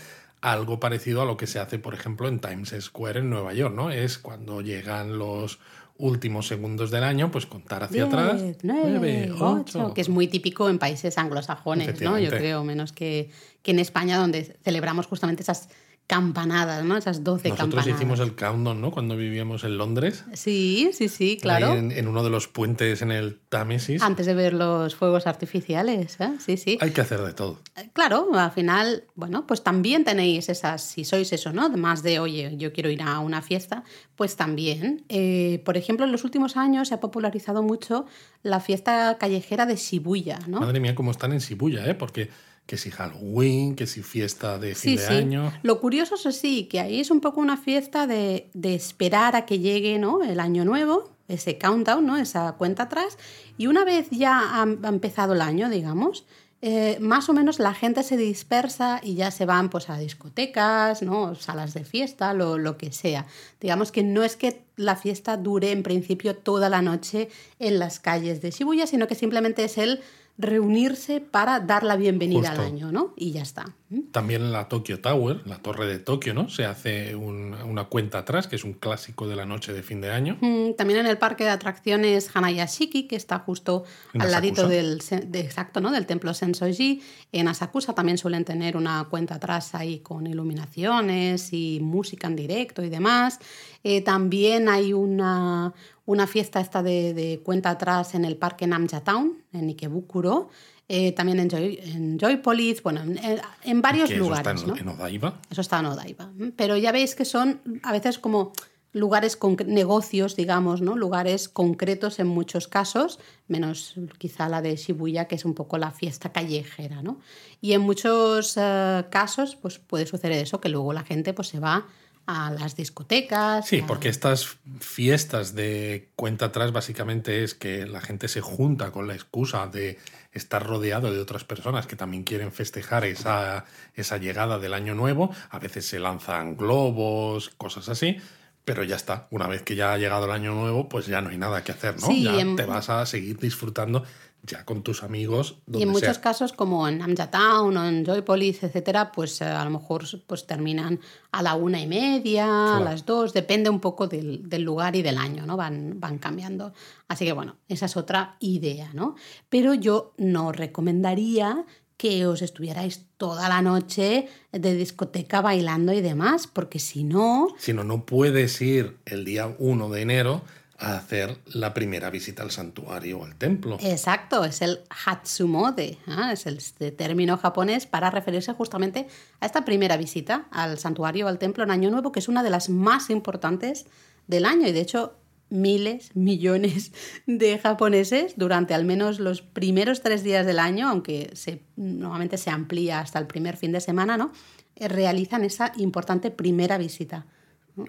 algo parecido a lo que se hace, por ejemplo, en Times Square en Nueva York, ¿no? Es cuando llegan los últimos segundos del año, pues contar hacia atrás. 9, 8. Que es muy típico en países anglosajones, ¿no? Yo creo, menos que, que en España, donde celebramos justamente esas campanadas, ¿no? Esas 12 campanadas. Nosotros hicimos el countdown, ¿no? Cuando vivíamos en Londres. Sí, sí, sí, claro. en, uno de los puentes en el Támesis. Antes de ver los fuegos artificiales, ¿eh? Sí, sí. Hay que hacer de todo. Eh, claro, al final, bueno, pues también tenéis esas, si sois eso, ¿no? Más de, oye, yo quiero ir a una fiesta, pues también. Eh, por ejemplo, en los últimos años se ha popularizado mucho la fiesta callejera de Shibuya, ¿no? Madre mía, cómo están en Shibuya, ¿eh? Porque que si Halloween, que si fiesta de fin de año. Lo curioso es sí, que ahí es un poco una fiesta de, esperar a que llegue ¿no? el año nuevo, ese countdown, ¿no? esa cuenta atrás, y una vez ya ha, empezado el año, digamos, eh, más o menos la gente se dispersa y ya se van pues, a discotecas, ¿no? salas de fiesta, lo, lo que sea. Digamos que no es que la fiesta dure en principio toda la noche en las calles de Shibuya, sino que simplemente es el reunirse para dar la bienvenida al año, ¿no? Y ya está. También en la Tokyo Tower, la torre de Tokio, ¿no? Se hace una cuenta atrás, que es un clásico de la noche de fin de año. Mm, también en el parque de atracciones Hanayashiki, que está justo al ladito del, exacto, ¿no? del templo Sensoji. En Asakusa también suelen tener una cuenta atrás ahí con iluminaciones y música en directo y demás. Eh, también hay una, una fiesta esta de, cuenta atrás en el parque Namja Town, en Ikebukuro. Eh, también en, Joy, en Joypolis, bueno, en, varios lugares. Eso está en, Odaiba. Eso está en Odaiba. Pero ya veis que son a veces como lugares con negocios, digamos, ¿no? Lugares concretos en muchos casos, menos quizá la de Shibuya, que es un poco la fiesta callejera, ¿no? Y en muchos eh, casos, pues puede suceder eso, que luego la gente pues se va a las discotecas. Sí, porque estas fiestas de cuenta atrás básicamente es que la gente se junta con la excusa de estar rodeado de otras personas que también quieren festejar esa, esa llegada del año nuevo. A veces se lanzan globos, cosas así. Pero ya está, una vez que ya ha llegado el año nuevo, pues ya no hay nada que hacer, ¿no? ya te vas a seguir disfrutando ya con tus amigos. y en muchos casos, como en Amja Town o en Joypolis, etcétera, pues eh, a lo mejor pues, terminan a la una y media, a las dos, depende un poco del, del, lugar y del año, ¿no? Van, van cambiando. Así que bueno, esa es otra idea, ¿no? Pero yo no recomendaría que os estuvierais toda la noche de discoteca bailando y demás, porque si no... Si no, no puedes ir el día 1 de enero a hacer la primera visita al santuario o al templo. Exacto, es el Hatsumode, ¿ah? es el este término japonés para referirse justamente a esta primera visita al santuario o al templo en Año Nuevo, que es una de las más importantes del año y de hecho miles, millones de japoneses durante al menos los primeros tres días del año, aunque se, normalmente se amplía hasta el primer fin de semana, ¿no? Eh, realizan esa importante primera visita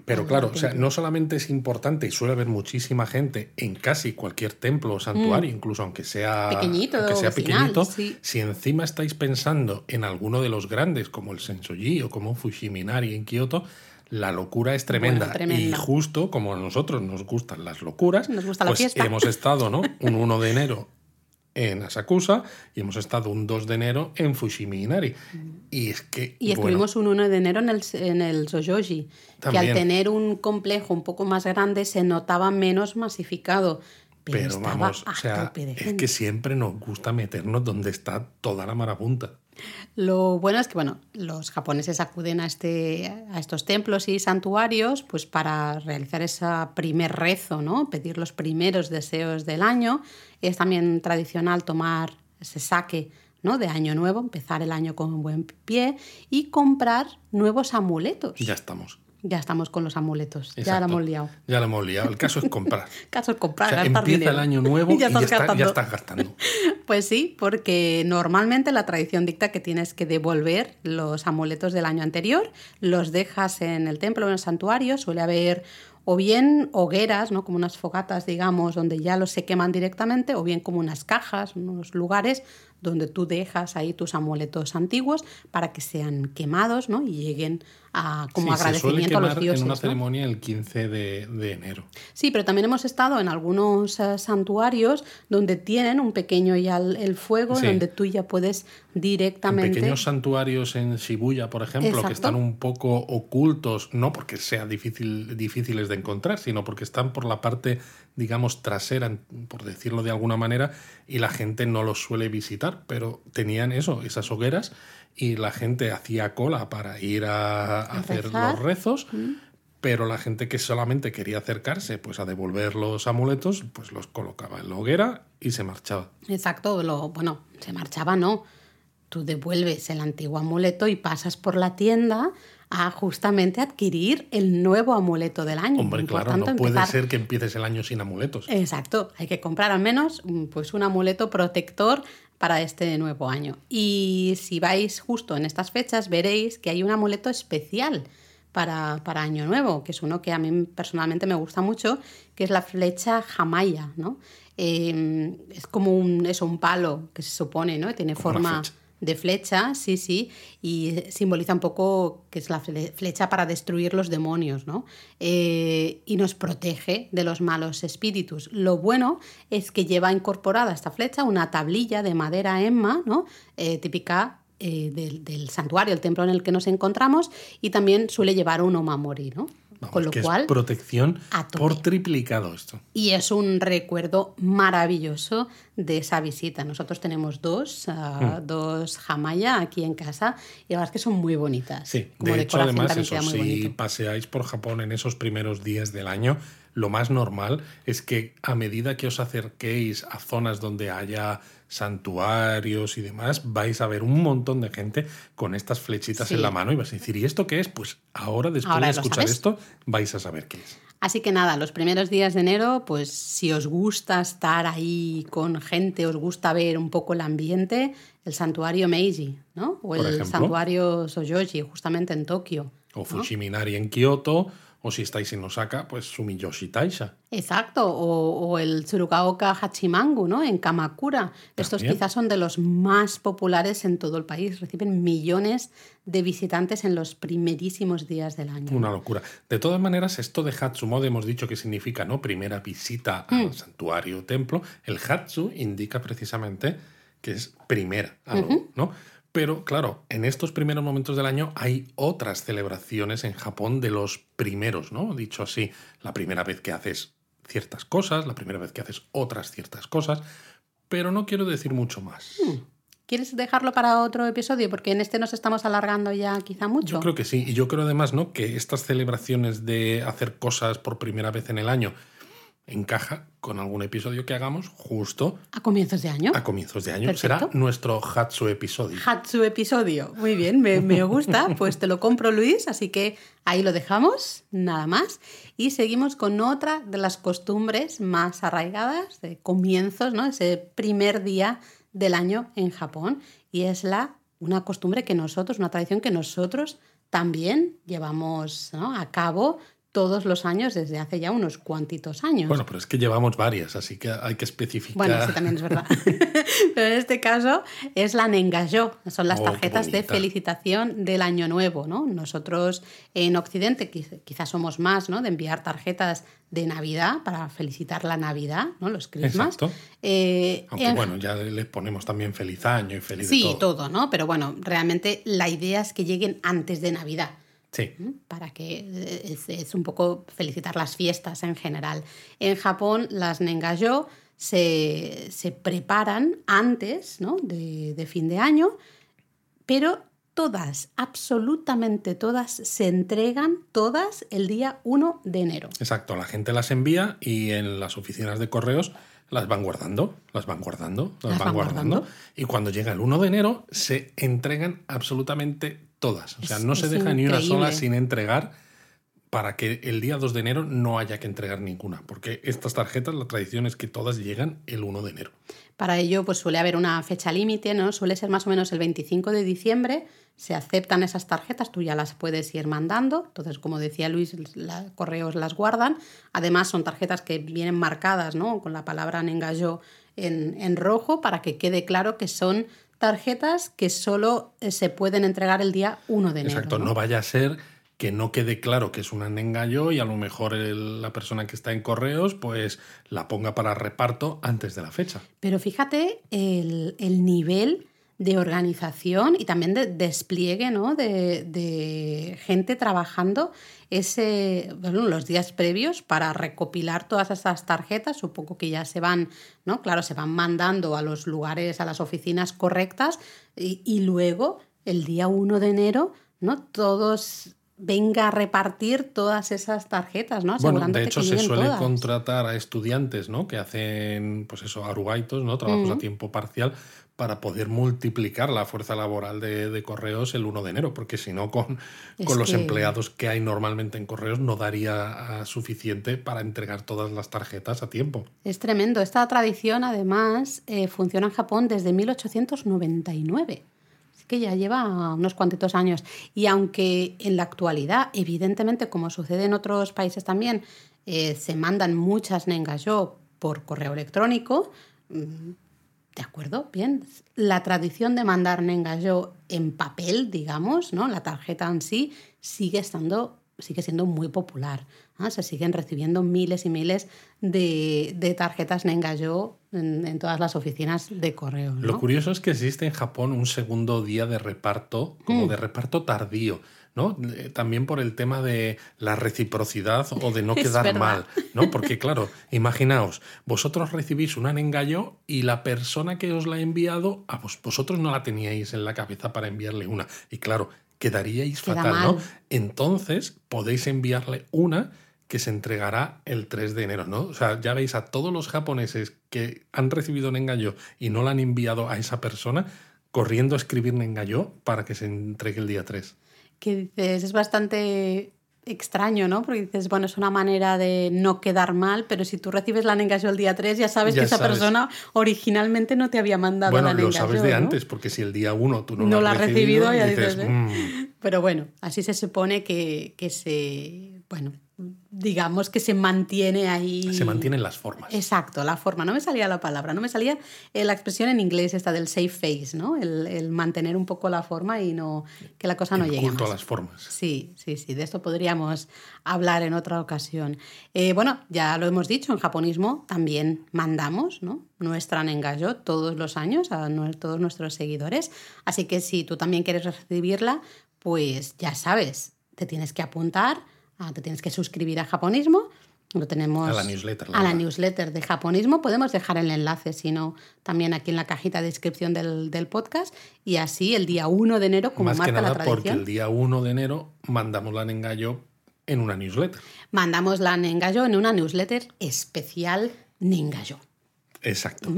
pero claro, o sea, no solamente es importante y suele haber muchísima gente en casi cualquier templo o santuario, mm. incluso aunque sea pequeñito, aunque sea pequeñito si encima estáis pensando en alguno de los grandes como el Sensoji o como Fushiminari en Kioto, la locura es tremenda. Y justo como a nosotros nos gustan las locuras, nos gusta pues hemos estado, ¿no? Un 1 de enero en Asakusa y hemos estado un 2 de enero en Fushimi Inari. Y es que. Y estuvimos un 1 de enero en el, en el Sojoji, que al tener un complejo un poco más grande se notaba menos masificado. Pero, vamos, o sea, es que siempre nos gusta meternos donde está toda la marabunta. Lo bueno es que bueno, los japoneses acuden a, este, a estos templos y santuarios pues para realizar ese primer rezo, ¿no? pedir los primeros deseos del año. Es también tradicional tomar ese saque ¿no? de año nuevo, empezar el año con un buen pie y comprar nuevos amuletos. Ya estamos. Ya estamos con los amuletos. Ya lo hemos liado. Ya lo hemos liado. El caso es comprar. el caso es comprar. O sea, empieza el año nuevo y ya, estás, gastando. Pues sí, porque normalmente la tradición dicta que tienes que devolver los amuletos del año anterior, los dejas en el templo o en el santuario, suele haber o bien hogueras, ¿no? como unas fogatas, digamos, donde ya los se queman directamente, o bien como unas cajas, unos lugares donde tú dejas ahí tus amuletos antiguos para que sean quemados ¿no? y lleguen a, como agradecimiento a los dioses. en una ceremonia el 15 de, enero. Sí, pero también hemos estado en algunos eh, santuarios donde tienen un pequeño ya el, fuego, donde tú ya puedes directamente... En pequeños santuarios en Shibuya, por ejemplo, que están un poco ocultos, no porque sean difícil, difíciles de encontrar, sino porque están por la parte, digamos, trasera, por decirlo de alguna manera, y la gente no los suele visitar, pero tenían eso, esas hogueras y la gente hacía cola para ir a, hacer los rezos, mm. pero la gente que solamente quería acercarse pues a devolver los amuletos, pues los colocaba en la hoguera y se marchaba. Exacto, lo, bueno, se marchaba no. Tú devuelves el antiguo amuleto y pasas por la tienda a justamente adquirir el nuevo amuleto del año. Hombre, claro, no puede ser que empieces el año sin amuletos. Exacto, hay que comprar al menos pues un amuleto protector para este nuevo año. Y si vais justo en estas fechas, veréis que hay un amuleto especial para, para Año Nuevo, que es uno que a mí personalmente me gusta mucho, que es la flecha jamaya, ¿no? Em, es como un, eso, un palo que se supone, ¿no? Tiene forma de flecha, sí, sí, y simboliza un poco que es la flecha para destruir los demonios, ¿no? Eh, y nos protege de los malos espíritus. Lo bueno es que lleva incorporada esta flecha una tablilla de madera emma, ¿no? Eh, típica eh, del, del, santuario, el templo en el que nos encontramos, y también suele llevar un omamori, ¿no? Con lo cual, es protección por triplicado esto. Y es un recuerdo maravilloso de esa visita. Nosotros tenemos dos, uh, dos Jamaya aquí en casa y la verdad es que son muy bonitas. Sí, de hecho, además, eso, si paseáis por Japón en esos primeros días del año, lo más normal es que a medida que os acerquéis a zonas donde haya santuarios y demás, vais a ver un montón de gente con estas flechitas en la mano y vais a decir, ¿y esto qué es? Pues ahora, después de escuchar esto, vais a saber qué es. Así que nada, los primeros días de enero, pues si os gusta estar ahí con gente, os gusta ver un poco el ambiente, el santuario Meiji, ¿no? O el santuario Sojoji, justamente en Tokio. O Fushiminari en Kioto, o si estáis en Osaka, pues Sumiyoshi Taisha. Exacto, o, el Tsurugaoka Hachimangu, ¿no? En Kamakura. Estos quizás son de los más populares en todo el país. Reciben millones de visitantes en los primerísimos días del año. Una locura. De todas maneras, esto de Hatsumode hemos dicho que significa, ¿no? Primera visita al mm. santuario o templo. El Hatsu indica precisamente que es primera algo, ¿no? Pero claro, en estos primeros momentos del año hay otras celebraciones en Japón de los primeros, ¿no? Dicho así, la primera vez que haces ciertas cosas, la primera vez que haces otras ciertas cosas, pero no quiero decir mucho más. Hmm. ¿Quieres dejarlo para otro episodio? Porque en este nos estamos alargando ya quizá mucho. Yo creo que sí. Y yo creo además, ¿no? Que estas celebraciones de hacer cosas por primera vez en el año encaja con algún episodio que hagamos justo a comienzos de año. A comienzos de año. Será nuestro Hatsu episodio. Hatsu episodio. Muy bien, me, me gusta. pues te lo compro, Luis. Así que ahí lo dejamos, nada más. Y seguimos con otra de las costumbres más arraigadas de comienzos, ¿no? Ese primer día del año en Japón. Y es la una costumbre que nosotros, una tradición que nosotros también llevamos a cabo todos los años desde hace ya unos cuantitos años. Bueno, pero es que llevamos varias, así que hay que especificar. Bueno, sí, también es verdad. pero en este caso es la Nengayo, son las oh, tarjetas de felicitación del Año Nuevo, ¿no? Nosotros en Occidente quizás somos más, ¿no? De enviar tarjetas de Navidad para felicitar la Navidad, ¿no? Los Christmas. Exacto. Eh, Aunque bueno, ya les ponemos también feliz año y feliz Sí, todo. todo, ¿no? Pero bueno, realmente la idea es que lleguen antes de Navidad. Sí. Para que eh, es, un poco felicitar las fiestas en general. En Japón, las Nengayo se, se preparan antes ¿no? de, de fin de año, pero todas, absolutamente todas, se entregan todas el día 1 de enero. Exacto, la gente las envía y en las oficinas de correos las van guardando, las van guardando, las, van, guardando. Y cuando llega el 1 de enero se entregan absolutamente todas. O sea, no se deja ni una sola sin entregar para que el día 2 de enero no haya que entregar ninguna, porque estas tarjetas, la tradición es que todas llegan el 1 de enero. Para ello, pues suele haber una fecha límite, ¿no? Suele ser más o menos el 25 de diciembre, se aceptan esas tarjetas, tú ya las puedes ir mandando, entonces, como decía Luis, los correos las guardan, además son tarjetas que vienen marcadas, ¿no? Con la palabra Nengayo en, en rojo, para que quede claro que son tarjetas que solo eh, se pueden entregar el día 1 de enero. Exacto, no, vaya a ser que no quede claro que es una engaño y a lo mejor la persona que está en correos pues la ponga para reparto antes de la fecha. Pero fíjate el, nivel de organización y también de despliegue ¿no? de, gente trabajando ese, los días previos para recopilar todas esas tarjetas. Supongo que ya se van, ¿no? Claro, se van mandando a los lugares, a las oficinas correctas y, y luego el día 1 de enero, ¿no? Todos venga a repartir todas esas tarjetas, ¿no? Bueno, de hecho se suele contratar a estudiantes, ¿no? Que hacen, pues eso, arugaitos, ¿no? Trabajos a tiempo parcial para poder multiplicar la fuerza laboral de, correos el 1 de enero, porque si no, con, con los empleados que hay normalmente en correos no daría ah, suficiente para entregar todas las tarjetas a tiempo. Es tremendo. Esta tradición, además, eh, funciona en Japón desde 1899 que ya lleva unos cuantos años. Y aunque en la actualidad, evidentemente, como sucede en otros países también, eh, se mandan muchas Nengayo por correo electrónico, mm, ¿de acuerdo? Bien. La tradición de mandar Nengayo en papel, digamos, ¿no? La tarjeta en sí, sigue estando sigue siendo muy popular. Se siguen recibiendo miles y miles de, tarjetas Nengayo en, en, todas las oficinas de correo. Lo curioso es que existe en Japón un segundo día de reparto, como mm. de reparto tardío. ¿No? Eh, también por el tema de la reciprocidad o de no quedar mal, ¿no? Porque claro, imaginaos, vosotros recibís una engaño y la persona que os la ha enviado, a vosotros no la teníais en la cabeza para enviarle una. Y claro, quedaríais fatal, ¿no? Entonces podéis enviarle una que se entregará el 3 de enero, ¿no? O sea, ya veis a todos los japoneses que han recibido un engaño y no la han enviado a esa persona, corriendo a escribir engaño para que se entregue el día 3. Que dices, es bastante extraño, ¿no? Porque dices, bueno, es una manera de no quedar mal, pero si tú recibes la Nengayo el día 3, ya sabes que esa persona originalmente no te había mandado bueno, la Nengayo. Bueno, lo sabes de antes, porque si el día 1 tú no, no la has recibido, ya dices, ¿eh? mm". Pero bueno, así se supone que, que se, bueno, digamos que se mantiene ahí. Se mantienen las formas. Exacto, la forma. No me salía la palabra, no me salía eh, la expresión en inglés esta del safe face, ¿no? El, mantener un poco la forma y no que la cosa no llegue. Culto a las formas. Sí, sí, sí. De esto podríamos hablar en otra ocasión. Eh, bueno, ya lo hemos dicho, en japonismo también mandamos, ¿no? Nuestra Nengayo todos los años a todos nuestros seguidores. Así que si tú también quieres recibirla, pues ya sabes, te tienes que apuntar Ah, te tienes que suscribir a Japonismo. Lo tenemos a la newsletter. a la newsletter de Japonismo. Podemos dejar el enlace, si no, también aquí en la cajita de descripción del, del podcast. Y así el día 1 de enero, como Más marca que nada la tradición. Porque el día 1 de enero mandamos la Nengayo en una newsletter. Mandamos la Nengayo en una newsletter especial Nengayo. Exacto.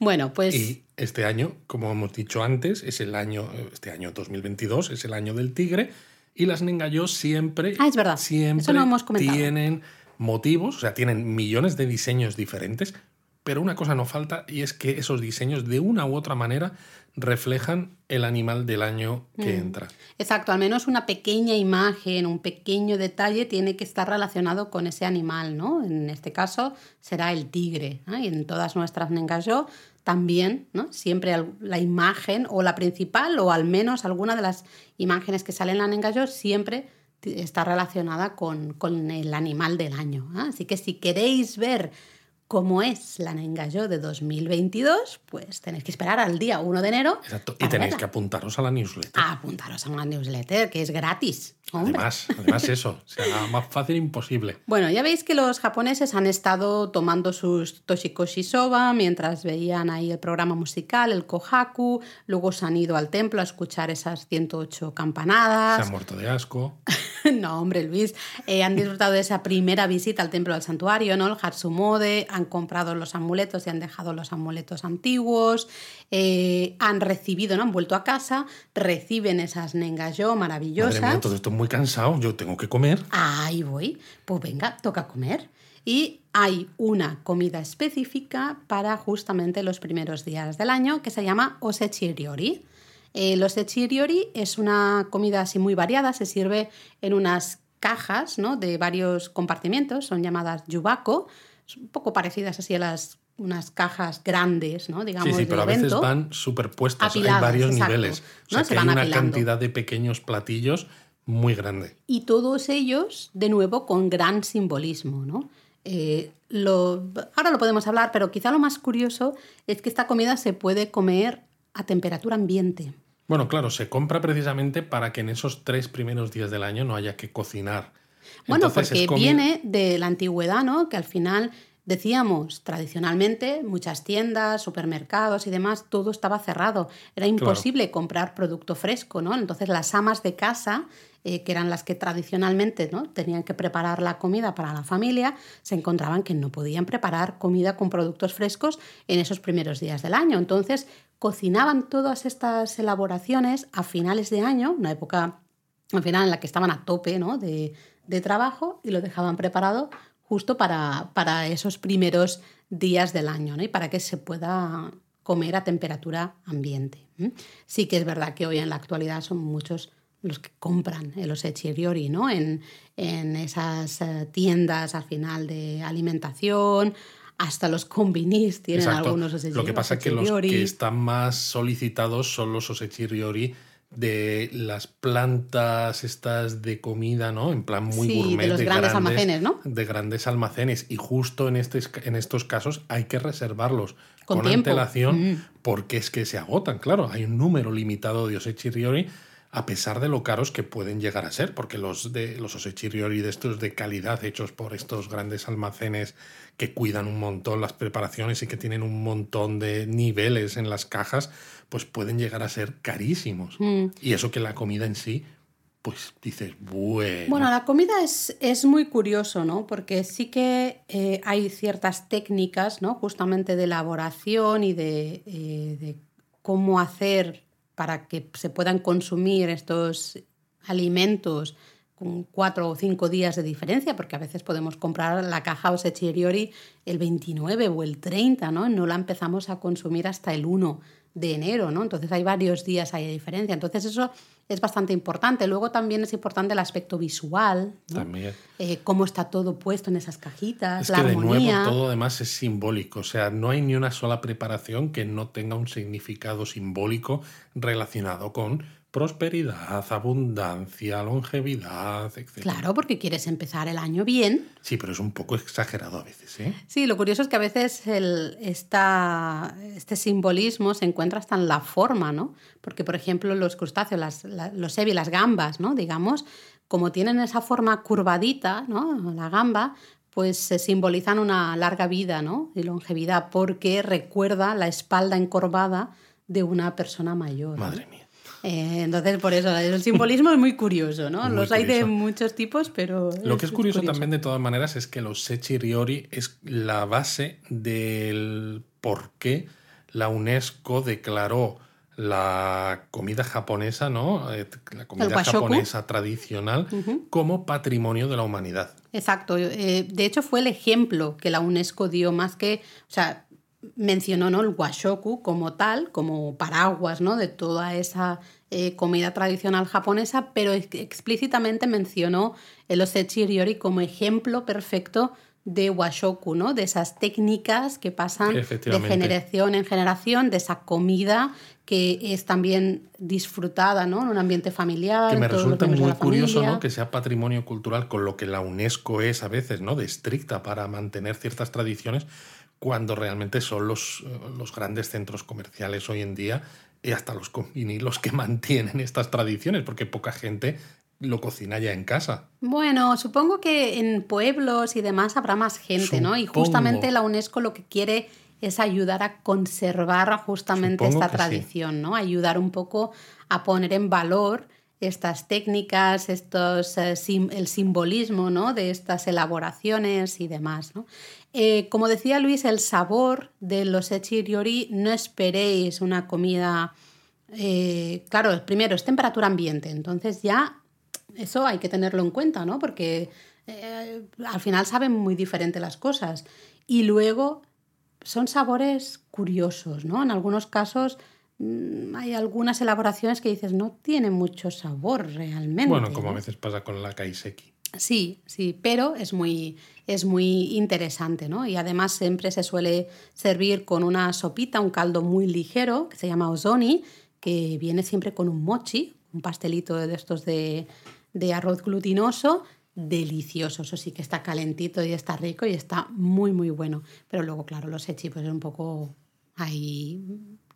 Bueno, pues. Y este año, como hemos dicho antes, es el año, este año 2022, es el año del tigre y las Nengayo siempre, ah, es verdad. siempre tienen motivos, o sea, tienen millones de diseños diferentes, pero una cosa no falta y es que esos diseños de una u otra manera reflejan el animal del año que mm. entra. Exacto, al menos una pequeña imagen, un pequeño detalle tiene que estar relacionado con ese animal, ¿no? En este caso será el tigre. Y en todas nuestras Nengayo también, ¿no? Siempre la imagen o la principal o al menos alguna de las imágenes que salen en Nengayo siempre está relacionada con, con el animal del año. Así que si queréis ver como es la Nengayo de 2022, pues tenéis que esperar al día 1 de enero. Exacto. Y tenéis que apuntaros a la newsletter. A apuntaros a la newsletter, que es gratis. Además, además eso, sea más fácil imposible. Bueno, ya veis que los japoneses han estado tomando sus toshikoshi soba mientras veían ahí el programa musical, el kohaku, luego se han ido al templo a escuchar esas 108 campanadas. Se han muerto de asco. no, hombre, Luis, eh, han disfrutado de esa primera visita al templo del santuario, ¿no? El Hatsumode, han comprado los amuletos y han dejado los amuletos antiguos, eh, han recibido, ¿no? Han vuelto a casa, reciben esas nengayo maravillosas. Madre mía, todo esto muy cansado, yo tengo que comer. Ahí voy. Pues venga, toca comer. Y hay una comida específica para justamente los primeros días del año que se llama osechiriori. Eh, los echiriori es una comida así muy variada, se sirve en unas cajas ¿no? de varios compartimientos, son llamadas yubako, un poco parecidas así a las unas cajas grandes, ¿no? Digamos, sí, sí, pero a veces van superpuestas, hay varios niveles. O sea, que hay una cantidad de pequeños platillos muy grande. Y todos ellos, de nuevo, con gran simbolismo, ¿no? Eh, lo, ahora lo podemos hablar, pero quizá lo más curioso es que esta comida se puede comer a temperatura ambiente. Bueno, claro, se compra precisamente para que en esos tres primeros días del año no haya que cocinar. Bueno, porque viene de la antigüedad, ¿no? Que al final Decíamos, tradicionalmente, muchas tiendas, supermercados y demás, todo estaba cerrado. Era imposible comprar producto fresco, ¿no? Entonces las amas de casa, eh, que eran las que tradicionalmente ¿no? tenían que preparar la comida para la familia, se encontraban que no podían preparar comida con productos frescos en esos primeros días del año. Entonces cocinaban todas estas elaboraciones a finales de año, una época al final en la que estaban a tope ¿no? de, de trabajo y lo dejaban preparado justo para, para esos primeros días del año ¿no? y para que se pueda comer a temperatura ambiente. Sí que es verdad que hoy en la actualidad son muchos los que compran el osechiriori, ¿no? En, en esas eh, tiendas al final de alimentación, hasta los combinis tienen algunos osechiriori. Lo que pasa es que los que están más solicitados son los osechiriori de las plantas estas de comida, ¿no? En plan muy gourmet. De los grandes, almacenes, ¿no? De grandes almacenes. Y justo en, este, en estos casos hay que reservarlos con, con antelación mm. porque es que se agotan, claro. Hay un número limitado de osechiriori a pesar de lo caros que pueden llegar a ser, porque los de los osechiriori de estos de calidad hechos por estos grandes almacenes que cuidan un montón las preparaciones y que tienen un montón de niveles en las cajas, pues pueden llegar a ser carísimos. Mm. Y eso que la comida en sí, pues dices, bueno. Bueno, la comida es, es muy curioso, ¿no? Porque sí que eh, hay ciertas técnicas, ¿no? Justamente de elaboración y de, eh, de cómo hacer para que se puedan consumir estos alimentos con cuatro o cinco días de diferencia, porque a veces podemos comprar la caja o sechiriori el 29 o el 30, ¿no? No la empezamos a consumir hasta el 1 de enero, ¿no? Entonces hay varios días ahí de diferencia. Entonces eso es bastante importante. Luego también es importante el aspecto visual, También. Eh, cómo está todo puesto en esas cajitas, es la que armonía. de nuevo todo además es simbólico, o sea, no hay ni una sola preparación que no tenga un significado simbólico relacionado con prosperidad, abundancia, longevidad, etc. Claro, porque quieres empezar el año bien. Sí, pero es un poco exagerado a veces. ¿eh? Sí, lo curioso es que a veces el, esta, este simbolismo se encuentra hasta en la forma, ¿no? Porque, por ejemplo, los crustáceos, las, los ebi, las gambas, ¿no? Digamos, como tienen esa forma curvadita, ¿no? La gamba, pues se simbolizan una larga vida, ¿no? Y longevidad, porque recuerda la espalda encorvada de una persona mayor. Madre mía. Eh, entonces, por eso, el simbolismo es muy curioso, ¿no? los hay de muchos tipos, pero... Lo que es curioso, también, de todas maneras, es que los Sechiriori es la base del por qué la UNESCO declaró la comida japonesa, ¿no? Eh, la comida japonesa tradicional como patrimonio de la humanidad. Exacto. Eh, de hecho, fue el ejemplo que la UNESCO dio más que, o sea, mencionó ¿no? el washoku como tal, como paraguas ¿no? de toda esa eh, comida tradicional japonesa, pero explícitamente mencionó el osechiriori como ejemplo perfecto de washoku, ¿no? de esas técnicas que pasan de generación en generación, de esa comida que es también disfrutada ¿no? en un ambiente familiar. Que me resulta muy curioso ¿no? que sea patrimonio cultural, con lo que la UNESCO es a veces ¿no? de estricta para mantener ciertas tradiciones, cuando realmente son los, eh, los grandes centros comerciales hoy en día y hasta los los que mantienen estas tradiciones, porque poca gente lo cocina ya en casa. Bueno, supongo que en pueblos y demás habrá más gente, ¿no? Y justamente la UNESCO lo que quiere es ayudar a conservar justamente esta tradición, ¿no? Ayudar un poco a poner en valor estas técnicas, estos, eh, el simbolismo ¿no? de estas elaboraciones y demás. Eh, como decía Luis, el sabor de los echiriori, no esperéis una comida... Eh, claro, primero es temperatura ambiente, entonces ya eso hay que tenerlo en cuenta, ¿no? Porque al final saben muy diferente las cosas. Y luego son sabores curiosos, ¿no? En algunos casos Mm, hay algunas elaboraciones que dices no tiene mucho sabor realmente. Bueno, como a veces pasa con la kaiseki. Sí, sí, pero es muy, es muy interesante, ¿no? Y además siempre se suele servir con una sopita, un caldo muy ligero, que se llama ozoni, que viene siempre con un mochi, un pastelito de estos de, de arroz glutinoso, delicioso. Eso sí que está calentito y está rico y está muy, muy bueno. Pero luego, claro, los echi pues es un poco ahí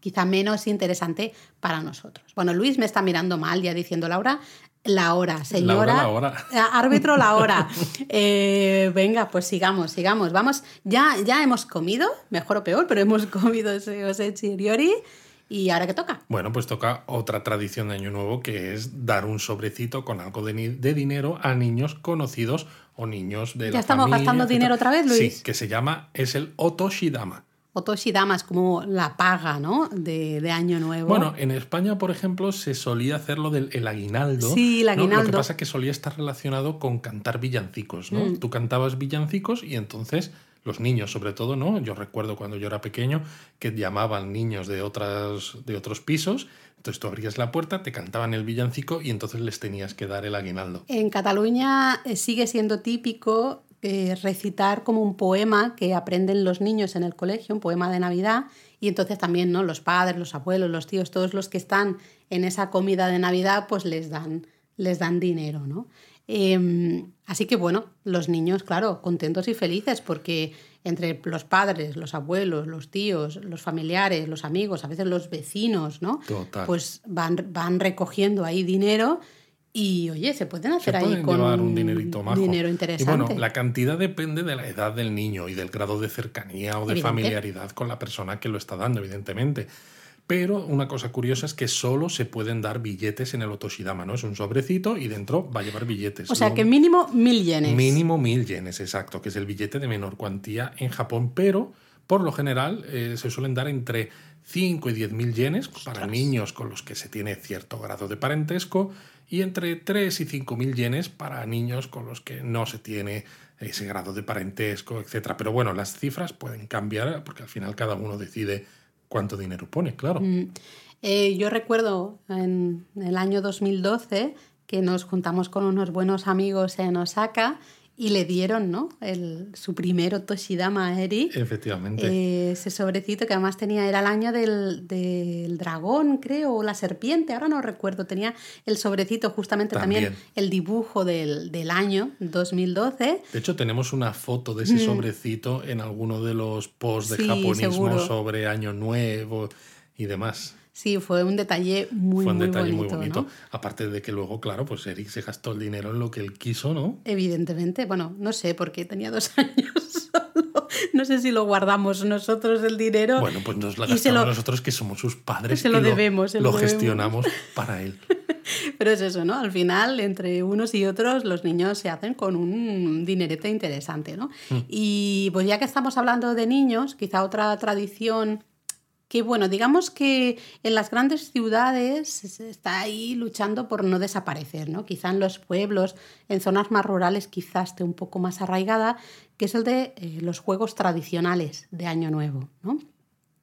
quizá menos interesante para nosotros. Bueno, Luis me está mirando mal ya diciendo, Laura, la hora, señora. la hora. Eh, árbitro, la hora. Eh, venga, pues sigamos, sigamos. Vamos, ya, ya hemos comido, mejor o peor, pero hemos comido ese osechiriori. ¿Y ahora qué toca? Bueno, pues toca otra tradición de Año Nuevo que es dar un sobrecito con algo de, dinero a niños conocidos o niños de ¿Ya estamos gastando dinero otra vez, Luis? Sí, que se llama, es el Otoshidama. Otoshidama es como la paga, ¿no? De, Año Nuevo. Bueno, en España, por ejemplo, se solía hacer lo del aguinaldo. Sí, el aguinaldo. Lo que pasa es que solía estar relacionado con cantar villancicos, ¿no? Mm. Tú cantabas villancicos y entonces los niños, sobre todo, ¿no? Yo recuerdo cuando yo era pequeño que llamaban niños de, otras, de otros pisos. Entonces tú abrías la puerta, te cantaban el villancico y entonces les tenías que dar el aguinaldo. En Cataluña eh, sigue siendo típico eh, recitar como un poema que aprenden los niños en el colegio, un poema de Navidad, y entonces también ¿no? los padres, los abuelos, los tíos, todos los que están en esa comida de Navidad, pues les dan, les dan dinero, ¿no? Em, así que bueno, los niños, claro, contentos y felices porque entre los padres, los abuelos, los tíos, los familiares, los amigos, a veces los vecinos, ¿no? Pues van, van recogiendo ahí dinero y oye, se pueden hacer ahí con un dinerito dinero interesante. Y bueno, la cantidad depende de la edad del niño y del grado de cercanía o de familiaridad con la persona que lo está dando, evidentemente. Pero una cosa curiosa es que solo se pueden dar billetes en el Otoshidama, ¿no? Es un sobrecito y dentro va a llevar billetes. O sea que mínimo mil yenes. Mínimo mil yenes, exacto, que es el billete de menor cuantía en Japón, pero por lo general eh, se suelen dar entre 5 y 10 mil yenes para niños con los que se tiene cierto grado de parentesco y entre 3 y 5 mil yenes para niños con los que no se tiene ese grado de parentesco, etc. Pero bueno, las cifras pueden cambiar porque al final cada uno decide cuánto dinero pone, claro. Mm. Eh, yo recuerdo en el año 2012 que nos juntamos con unos buenos amigos en Osaka y le dieron ¿no? El, su primero Toshidama a Eri. Efectivamente. Eh, ese sobrecito que además tenía, era el año del, del, dragón, creo, o la serpiente, ahora no recuerdo. Tenía el sobrecito, justamente también, el dibujo del, del, año 2012. De hecho, tenemos una foto de ese mm. sobrecito en alguno de los posts de japonismo sobre Año Nuevo y demás. Sí, fue un detalle muy, fue un detalle bonito, muy bonito. Aparte de que luego, claro, pues Eric se gastó el dinero en lo que él quiso, ¿no? Evidentemente. Bueno, no sé, porque tenía dos años solo. No sé si lo guardamos nosotros el dinero. Bueno, pues nos lo gastamos nosotros, que somos sus padres. Se lo debemos. lo, gestionamos para él. Pero es eso, ¿no? Al final, entre unos y otros, los niños se hacen con un dinerete interesante, ¿no? Mm. Y pues ya que estamos hablando de niños, quizá otra tradición que bueno, digamos que en las grandes ciudades se está ahí luchando por no desaparecer, ¿no? Quizá en los pueblos, en zonas más rurales quizás esté un poco más arraigada, que es el de eh, los juegos tradicionales de Año Nuevo, ¿no?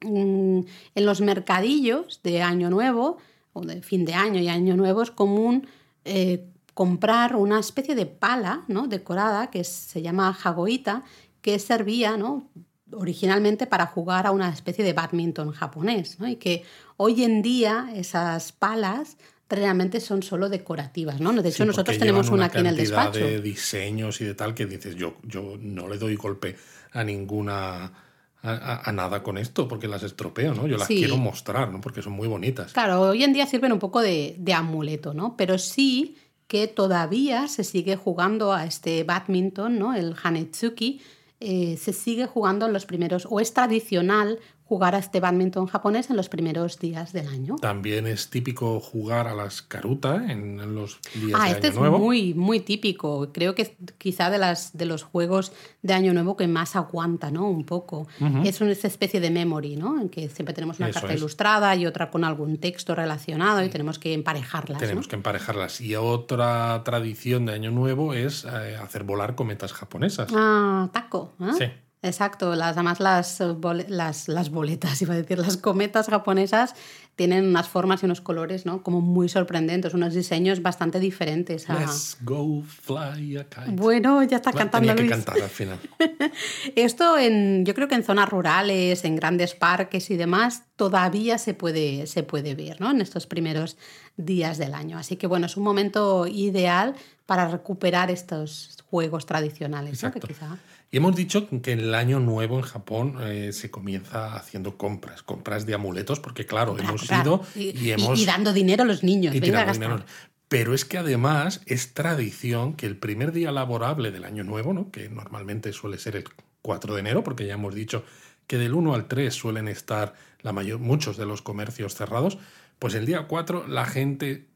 Mm, en los mercadillos de Año Nuevo, o de fin de año y Año Nuevo, es común eh, comprar una especie de pala ¿no? decorada que se llama jagoita, que servía ¿no? Originalmente para jugar a una especie de badminton japonés, ¿no? y que hoy en día esas palas realmente son solo decorativas, ¿no? De hecho, nosotros tenemos una, aquí en el despacho. de diseños y de tal que dices, yo, yo no le doy golpe a ninguna... A, nada con esto, porque las estropeo, ¿no? Yo las quiero mostrar, ¿no? Porque son muy bonitas. Claro, hoy en día sirven un poco de, de amuleto, ¿no? Pero sí que todavía se sigue jugando a este badminton, ¿no? El Hanetsuki, eh, se sigue jugando en los primeros, o es tradicional jugar a este badminton japonés en los primeros días del año. También es típico jugar a las karuta en los días ah, de este Año Nuevo. es muy, muy típico. Creo que es quizá de, las, de los juegos de Año Nuevo que más aguanta, ¿no? Un poco. Es una especie de memory, ¿no? En que siempre tenemos una Eso carta es. ilustrada y otra con algún texto relacionado y tenemos que emparejarlas. ¿no? Tenemos que emparejarlas. Y otra tradición de Año Nuevo es eh, hacer volar cometas japonesas. Ah, taco. ¿eh? Sí. Exacto, las, además las, eh, las, las boletas, iba a decir, las cometas japonesas tienen unas formas y unos colores, ¿no? Como muy sorprendentes, unos diseños bastante diferentes. a- Let's go fly a kite. Bueno, ya está Bueno, cantando Tenía que Luis. cantar al final. Esto en, yo creo que en zonas rurales, en grandes parques y demás, todavía se puede, se puede ver, ¿no? En estos primeros días del año. Así que bueno, es un momento ideal para recuperar estos juegos tradicionales, ¿no? Que Exacto. quizá- Y hemos dicho que el año nuevo en Japón eh, se comienza haciendo compras, compras de amuletos, porque claro, Comprar, hemos comprar. ido y, y, y- hemos... y dando dinero a los niños. y venga dinero. Pero es que además es tradición que el primer día laborable del año nuevo, ¿no? que normalmente suele ser el 4 de enero, porque ya hemos dicho que del 1 al 3 suelen estar la mayor, muchos de los comercios cerrados, pues el día 4 la gente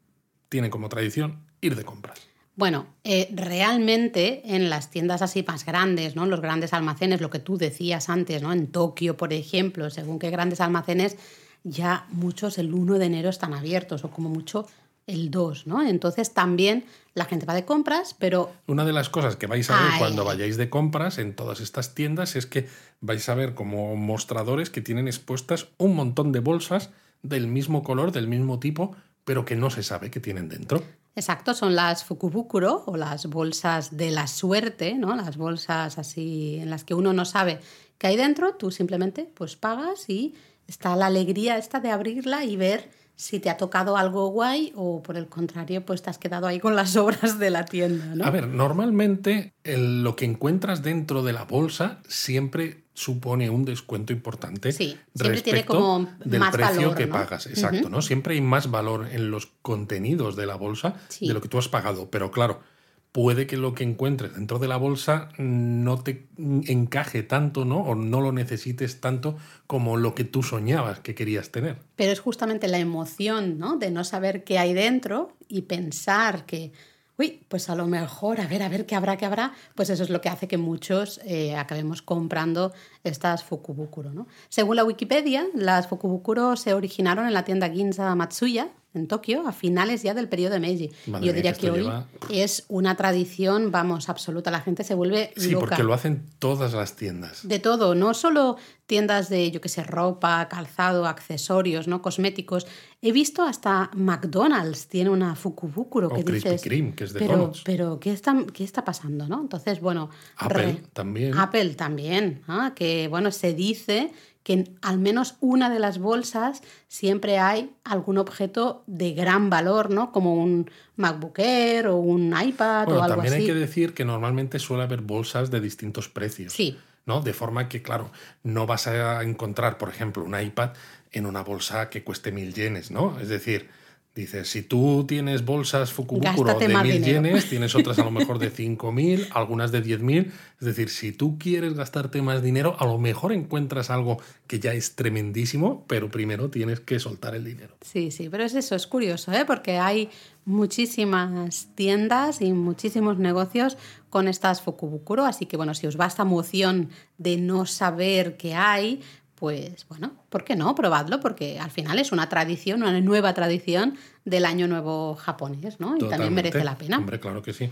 tiene como tradición ir de compras. Bueno, eh, realmente en las tiendas así más grandes, ¿no? Los grandes almacenes, lo que tú decías antes, ¿no? En Tokio, por ejemplo, según qué grandes almacenes, ya muchos el 1 de enero están abiertos, o como mucho el 2, ¿no? Entonces también la gente va de compras, pero Una de las cosas que vais a ver Ay, cuando ay. vayáis de compras en todas estas tiendas es que vais a ver como mostradores que tienen expuestas un montón de bolsas del mismo color, del mismo tipo, pero que no se sabe que tienen dentro. Exacto, son las fukubukuro o las bolsas de la suerte, ¿no? Las bolsas así en las que uno no sabe qué hay dentro, tú simplemente pues pagas y está la alegría esta de abrirla y ver si te ha tocado algo guay o por el contrario pues te has quedado ahí con las obras de la tienda, ¿no? A ver, normalmente lo que encuentras dentro de la bolsa siempre supone un descuento importante Sí, siempre tiene respecto como del más precio valor, que ¿no? pagas. Exacto, ¿no? Siempre hay más valor en los contenidos de la bolsa Sí. de lo que tú has pagado. Pero claro, puede que lo que encuentres dentro de la bolsa no te encaje tanto, ¿no? O no lo necesites tanto como lo que tú soñabas que querías tener. Pero es justamente la emoción, ¿no? De no saber qué hay dentro y pensar que, uy, pues a lo mejor, a ver, a ver qué habrá, qué habrá, pues eso es lo que hace que muchos eh, acabemos comprando estas Fukubukuro, ¿no? Según la Wikipedia, las Fukubukuro se originaron en la tienda Ginza Matsuya, en Tokio, a finales ya del periodo de Meiji. Madre Yo mía, diría que hoy lleva- es una tradición, vamos, absoluta. La gente se vuelve Sí, loca. porque lo hacen todas las tiendas. De todo, no solo tiendas de, yo qué sé, ropa, calzado, accesorios, ¿no? Cosméticos. He visto hasta McDonald's tiene una Fukubukuro O que Krispy dices. Kreme, que es de pero, donuts. pero ¿qué está, ¿qué está pasando, no? Entonces, bueno. Apple re- también. Apple también, ¿ah? que bueno, se dice que en al menos una de las bolsas siempre hay algún objeto de gran valor, ¿no? Como un MacBook Air o un iPad Bueno, o algo también así. hay que decir que normalmente suele haber bolsas de distintos precios. Sí. ¿no? De forma que, claro, no vas a encontrar, por ejemplo, un iPad en una bolsa que cueste mil yenes, ¿no? Es decir, dices, si tú tienes bolsas Fukubukuro Gástate de mil dinero. yenes, tienes otras a lo mejor de cinco mil, algunas de diez mil. Es decir, si tú quieres gastarte más dinero, a lo mejor encuentras algo que ya es tremendísimo, pero primero tienes que soltar el dinero. Sí, sí, pero es eso, es curioso, ¿eh? porque hay muchísimas tiendas y muchísimos negocios con estas Fukubukuro, así que bueno, si os va esta emoción de no saber qué hay, pues bueno, ¿por qué no? Probadlo, porque al final es una tradición, una nueva tradición del Año Nuevo japonés, ¿no? Y también merece la pena. Hombre, claro que sí.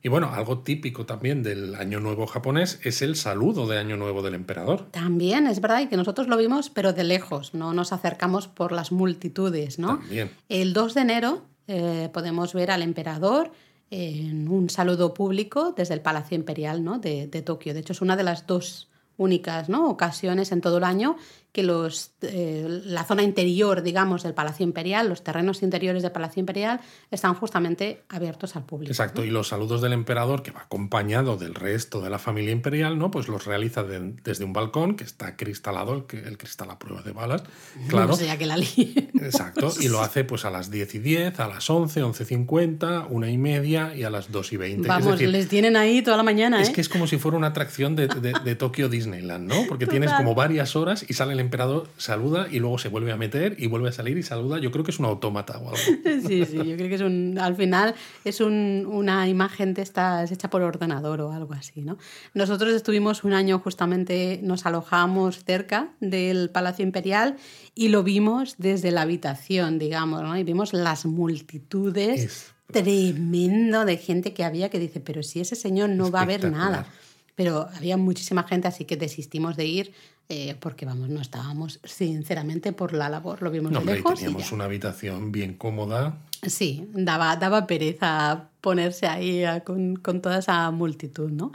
Y bueno, algo típico también del Año Nuevo japonés es el saludo de Año Nuevo del emperador. También es verdad y que nosotros lo vimos, pero de lejos, no nos acercamos por las multitudes, ¿no? También. El 2 de enero eh, podemos ver al emperador en un saludo público desde el Palacio Imperial ¿no? de, de Tokio. De hecho, es una de las dos únicas ¿no? ocasiones en todo el año que los, eh, la zona interior, digamos, del Palacio Imperial, los terrenos interiores del Palacio Imperial, están justamente abiertos al público. Exacto, y los saludos del emperador, que va acompañado del resto de la familia imperial, ¿no? Pues los realiza de- desde un balcón que está cristalado, el, el cristal a prueba de balas, claro. No sea que la líe. Exacto, y lo hace pues a las 10 y 10, a las 11, 11.50, una y media y a las 2 y 20. Vamos, es decir, les tienen ahí toda la mañana, es ¿eh? que es como si fuera una atracción de, de, de Tokio Disneyland, ¿no? Porque tienes Total. como varias horas y salen el emperador saluda y luego se vuelve a meter y vuelve a salir y saluda. Yo creo que es un autómata o algo. Sí, sí, yo creo que es un, al final es un, una imagen de estas hecha por ordenador o algo así, ¿no? Nosotros estuvimos un año justamente, nos alojamos cerca del Palacio Imperial y lo vimos desde la habitación, digamos, ¿no? Y vimos las multitudes tremendo de gente que había que dice, pero si ese señor no va a ver nada. Pero había muchísima gente, así que desistimos de ir eh, porque, vamos, no estábamos sinceramente por la labor. Lo vimos no, de lejos. teníamos una habitación bien cómoda. Sí, daba, daba pereza ponerse ahí con, con toda esa multitud, ¿no?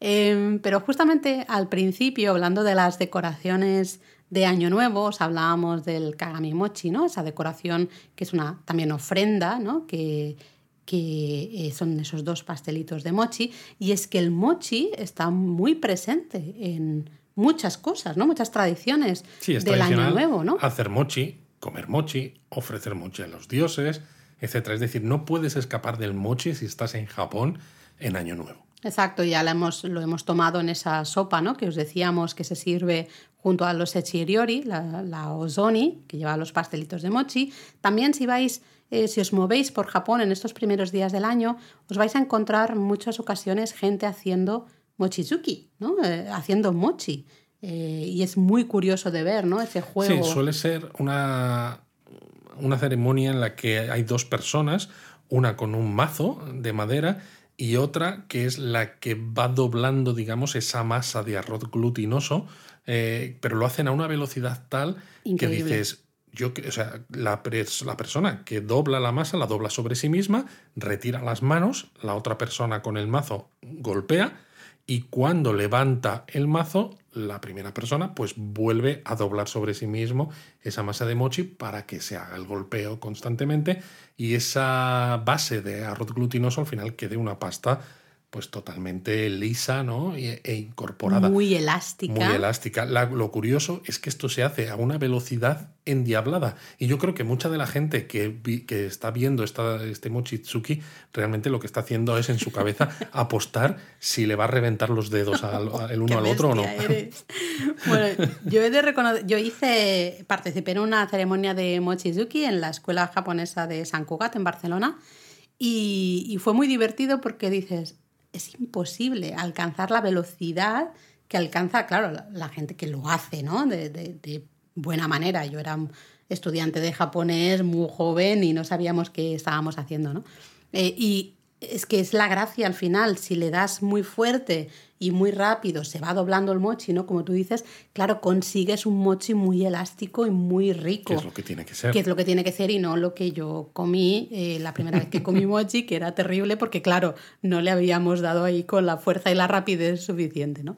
Em, pero justamente al principio, hablando de las decoraciones de Año Nuevo, os hablábamos del Kagami Mochi, ¿no? Esa decoración que es una también ofrenda, ¿no? Que, que eh, son esos dos pastelitos de mochi, y es que el mochi está muy presente en muchas cosas, ¿no? Muchas tradiciones del Año Nuevo, ¿no? Hacer mochi, comer mochi, ofrecer mochi a los dioses, etcétera. Es decir, no puedes escapar del mochi si estás en Japón en Año Nuevo. Exacto, ya lo hemos, lo hemos tomado en esa sopa, ¿no? Que os decíamos que se sirve junto a los echiriori, la, la ozoni, que lleva los pastelitos de mochi. También si vais eh, si os movéis por Japón en estos primeros días del año, os vais a encontrar muchas ocasiones gente haciendo mochizuki, ¿no? Eh, haciendo mochi. Eh, y es muy curioso de ver, ¿no? Ese juego. Sí, suele ser una, una ceremonia en la que hay dos personas, una con un mazo de madera y otra que es la que va doblando, digamos, esa masa de arroz glutinoso, pero lo hacen a una velocidad tal que dices, yo, o sea, la, la, persona que dobla la masa la dobla sobre sí misma, retira las manos, la otra persona con el mazo golpea y cuando levanta el mazo, la primera persona pues vuelve a doblar sobre sí mismo esa masa de mochi para que se haga el golpeo constantemente y esa base de arroz glutinoso al final quede una pasta pues totalmente lisa ¿no? e, e incorporada. Muy elástica. Muy elástica. lo curioso es que esto se hace a una velocidad endiablada. Y yo creo que mucha de la gente que, que está viendo esta, este Mochitsuki realmente lo que está haciendo es en su cabeza apostar si le va a reventar los dedos al, el uno al otro o no. bueno, yo he de reconocer, yo hice, participé en una ceremonia de Mochizuki en la escuela japonesa de San Cugat en Barcelona. Y, y, fue muy divertido porque dices, es imposible alcanzar la velocidad que alcanza, claro, la, gente que lo hace, ¿no? De, buena manera. Yo era estudiante de japonés muy joven y no sabíamos qué estábamos haciendo, ¿no? Eh, y es que es la gracia al final, si le das muy fuerte y muy rápido, se va doblando el mochi, ¿no? Como tú dices, claro, consigues un mochi muy elástico y muy rico. Que es lo que tiene que ser. Que es lo que tiene que ser y no lo que yo comí eh, la primera vez que comí mochi, que era terrible porque, claro, no le habíamos dado ahí con la fuerza y la rapidez suficiente, ¿no?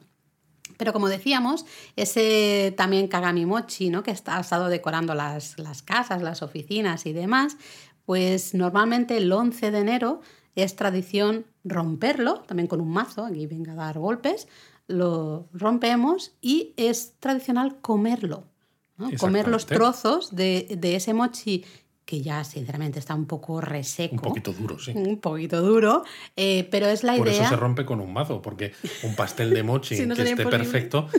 Pero como decíamos, ese también Kagami Mochi, ¿no? que está, ha estado decorando las, las casas, las oficinas y demás, pues normalmente el 11 de enero es tradición romperlo, también con un mazo, aquí venga a dar golpes, lo rompemos y es tradicional comerlo, comer los trozos de, de, ese mochi que ya sinceramente está un poco reseco. Un poquito duro, sí. Un poquito duro, eh, pero es la idea... Por eso se rompe con un mazo, porque un pastel de mochi que esté perfecto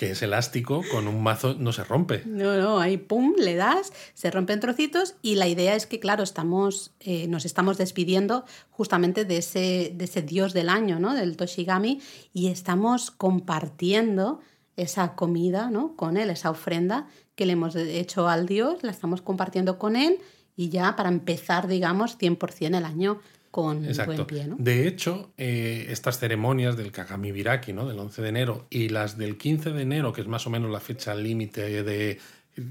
que es elástico, con un mazo no se rompe. No, no, ahí pum, le das, se rompen trocitos y la idea es que, claro, estamos, eh, nos estamos despidiendo justamente de ese, de ese dios del año, ¿no? Del Toshigami, y estamos compartiendo esa comida, ¿no? Con él, esa ofrenda que le hemos hecho al dios, la estamos compartiendo con él y ya para empezar, digamos, 100% el año con buen pie. ¿no? De hecho, eh, estas ceremonias del Kagami Biraki, ¿no? del 11 de enero, y las del 15 de enero, que es más o menos la fecha límite de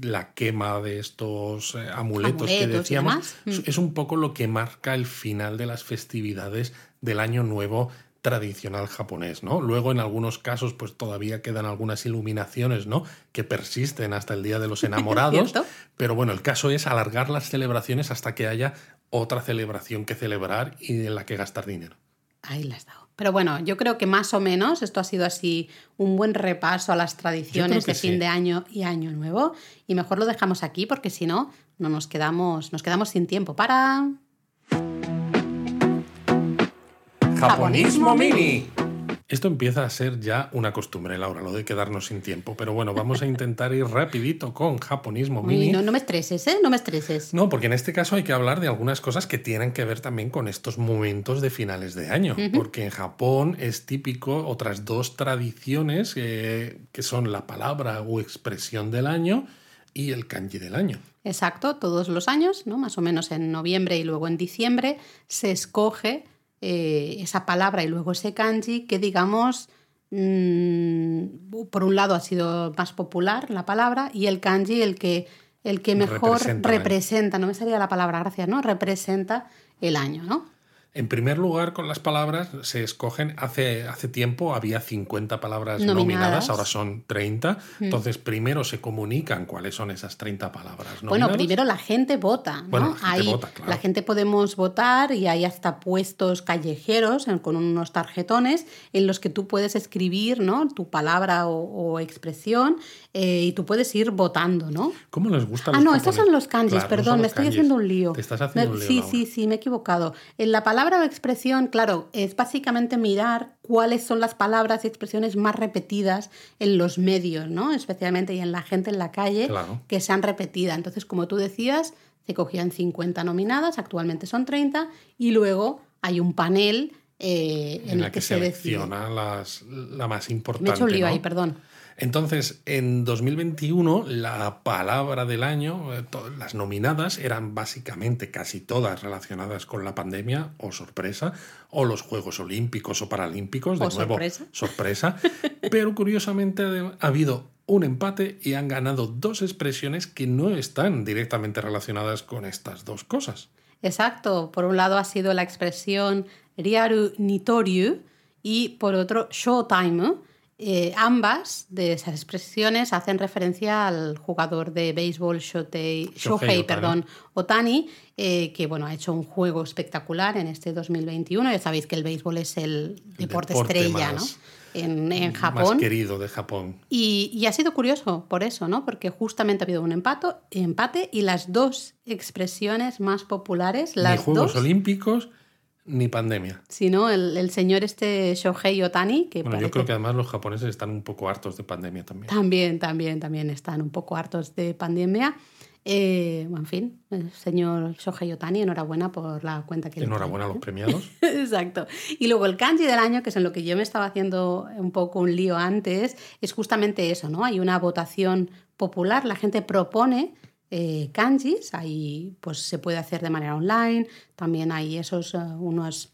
la quema de estos eh, amuletos, que decíamos, mm. es un poco lo que marca el final de las festividades del Año Nuevo tradicional japonés, ¿no? Luego en algunos casos pues todavía quedan algunas iluminaciones, ¿no? que persisten hasta el día de los enamorados, pero bueno, el caso es alargar las celebraciones hasta que haya otra celebración que celebrar y en la que gastar dinero. Ahí la has dado. Pero bueno, yo creo que más o menos esto ha sido así un buen repaso a las tradiciones de fin de año y año nuevo. Y mejor lo dejamos aquí porque si no, no nos quedamos, nos quedamos sin tiempo para. Japonismo Mini. Esto empieza a ser ya una costumbre, Laura, lo de quedarnos sin tiempo. Pero bueno, vamos a intentar ir rapidito con japonismo mini. no, no me estreses, ¿eh? No me estreses. No, porque en este caso hay que hablar de algunas cosas que tienen que ver también con estos momentos de finales de año. Porque en Japón es típico otras dos tradiciones eh, que son la palabra o expresión del año y el kanji del año. Exacto, todos los años, ¿no? Más o menos en noviembre y luego en diciembre, se escoge eh, esa palabra y luego ese kanji que digamos, mm, por un lado ha sido más popular la palabra y el kanji el que, el que mejor representa, representa, no me salía la palabra, gracias, ¿no? Representa el año, ¿no? En primer lugar, con las palabras se escogen, hace, hace tiempo había 50 palabras nominadas, ahora son 30. Mm. Entonces, primero se comunican cuáles son esas 30 palabras nominadas. Bueno, primero la gente vota. ¿no? la, gente vota la gente podemos votar y hay hasta puestos callejeros con unos tarjetones en los que tú puedes escribir ¿no? tu palabra o, expresión eh, y tú puedes ir votando, ¿no? ¿Cómo les gusta? Ah, no, estos son los kanjis, perdón, me estoy haciendo un lío. Te estás haciendo un lío. Sí, sí, sí, me he equivocado. En la palabra palabra o expresión, claro, es básicamente mirar cuáles son las palabras y expresiones más repetidas en los medios, ¿no? Especialmente y en la gente en la calle que se han repetido. Entonces, como tú decías, se cogían 50 nominadas, actualmente son 30, y luego hay un panel eh, en, el que, se selecciona las, la más importante. Me he hecho un lío ahí, perdón. Entonces, en 2021, la palabra del año, eh, las nominadas eran básicamente casi todas relacionadas con la pandemia, o sorpresa, o los Juegos Olímpicos o Paralímpicos, de nuevo, sorpresa. sorpresa. Pero curiosamente ha habido un empate y han ganado dos expresiones que no están directamente relacionadas con estas dos cosas. Exacto. Por un lado ha sido la expresión Riaru Nitoryu y por otro Showtime eh, ambas de esas expresiones hacen referencia al jugador de béisbol Shohei, Otani. Perdón, Otani, eh, que bueno, ha hecho un juego espectacular en este 2021. Ya sabéis que el béisbol es el, deporte, estrella ¿no? en, Japón. Más querido de Japón. Y, ha sido curioso por eso, ¿no? Porque justamente ha habido un empato, empate y las dos expresiones más populares, las Juegos Olímpicos ni pandemia. Sino el, el señor este Shohei Otani. Que bueno, yo creo que además los japoneses están un poco hartos de pandemia también. También, también, también están un poco hartos de pandemia. Eh, en fin, el señor Shohei Otani, enhorabuena por la cuenta que Enhorabuena a los premiados. Exacto. Y luego el kanji del año, que es en lo que yo me estaba haciendo un poco un lío antes, es justamente eso, ¿no? Hay una votación popular, la gente propone eh, kanjis, ahí pues se puede hacer de manera online, también hay esos eh, unos,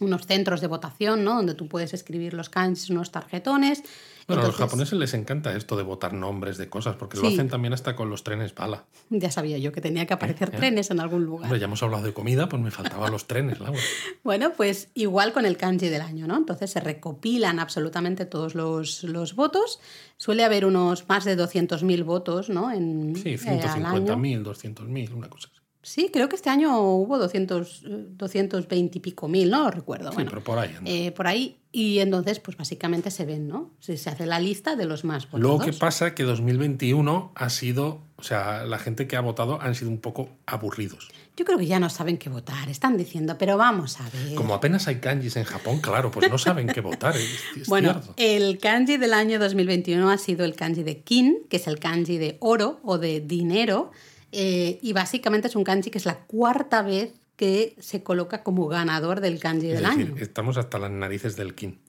unos centros de votación, ¿no? Donde tú puedes escribir los kanjis, unos tarjetones. Bueno, a los japoneses les encanta esto de votar nombres de cosas, porque lo hacen también hasta con los trenes bala. Ya sabía yo que tenía que aparecer ¿Eh? trenes en algún lugar. ya hemos hablado de comida, pues me faltaban los trenes, Laura. bueno, pues igual con el kanji del año, ¿no? Entonces se recopilan absolutamente todos los, los votos Suele haber unos más de 200.000 votos, ¿no? En, sí, 150.000, 200.000, una cosa así. Sí, creo que este año hubo 200, 220 y pico mil, no lo recuerdo. Sí, pero por ahí. Eh, por ahí. Y entonces, pues básicamente se ven, ¿no? Se, se hace la lista de los más votados. Lo que pasa que 2021 ha sido, o sea, la gente que ha votado han sido un poco aburridos. Yo creo que ya no saben qué votar, están diciendo, pero vamos a ver. Como apenas hay kanjis en Japón, claro, pues no saben qué votar. bueno, el kanji del año 2021 ha sido el kanji de kin, que es el kanji de oro o de dinero, eh, y básicamente es un kanji que es la cuarta vez que se coloca como ganador del kanji del año. Estamos hasta las narices del kin.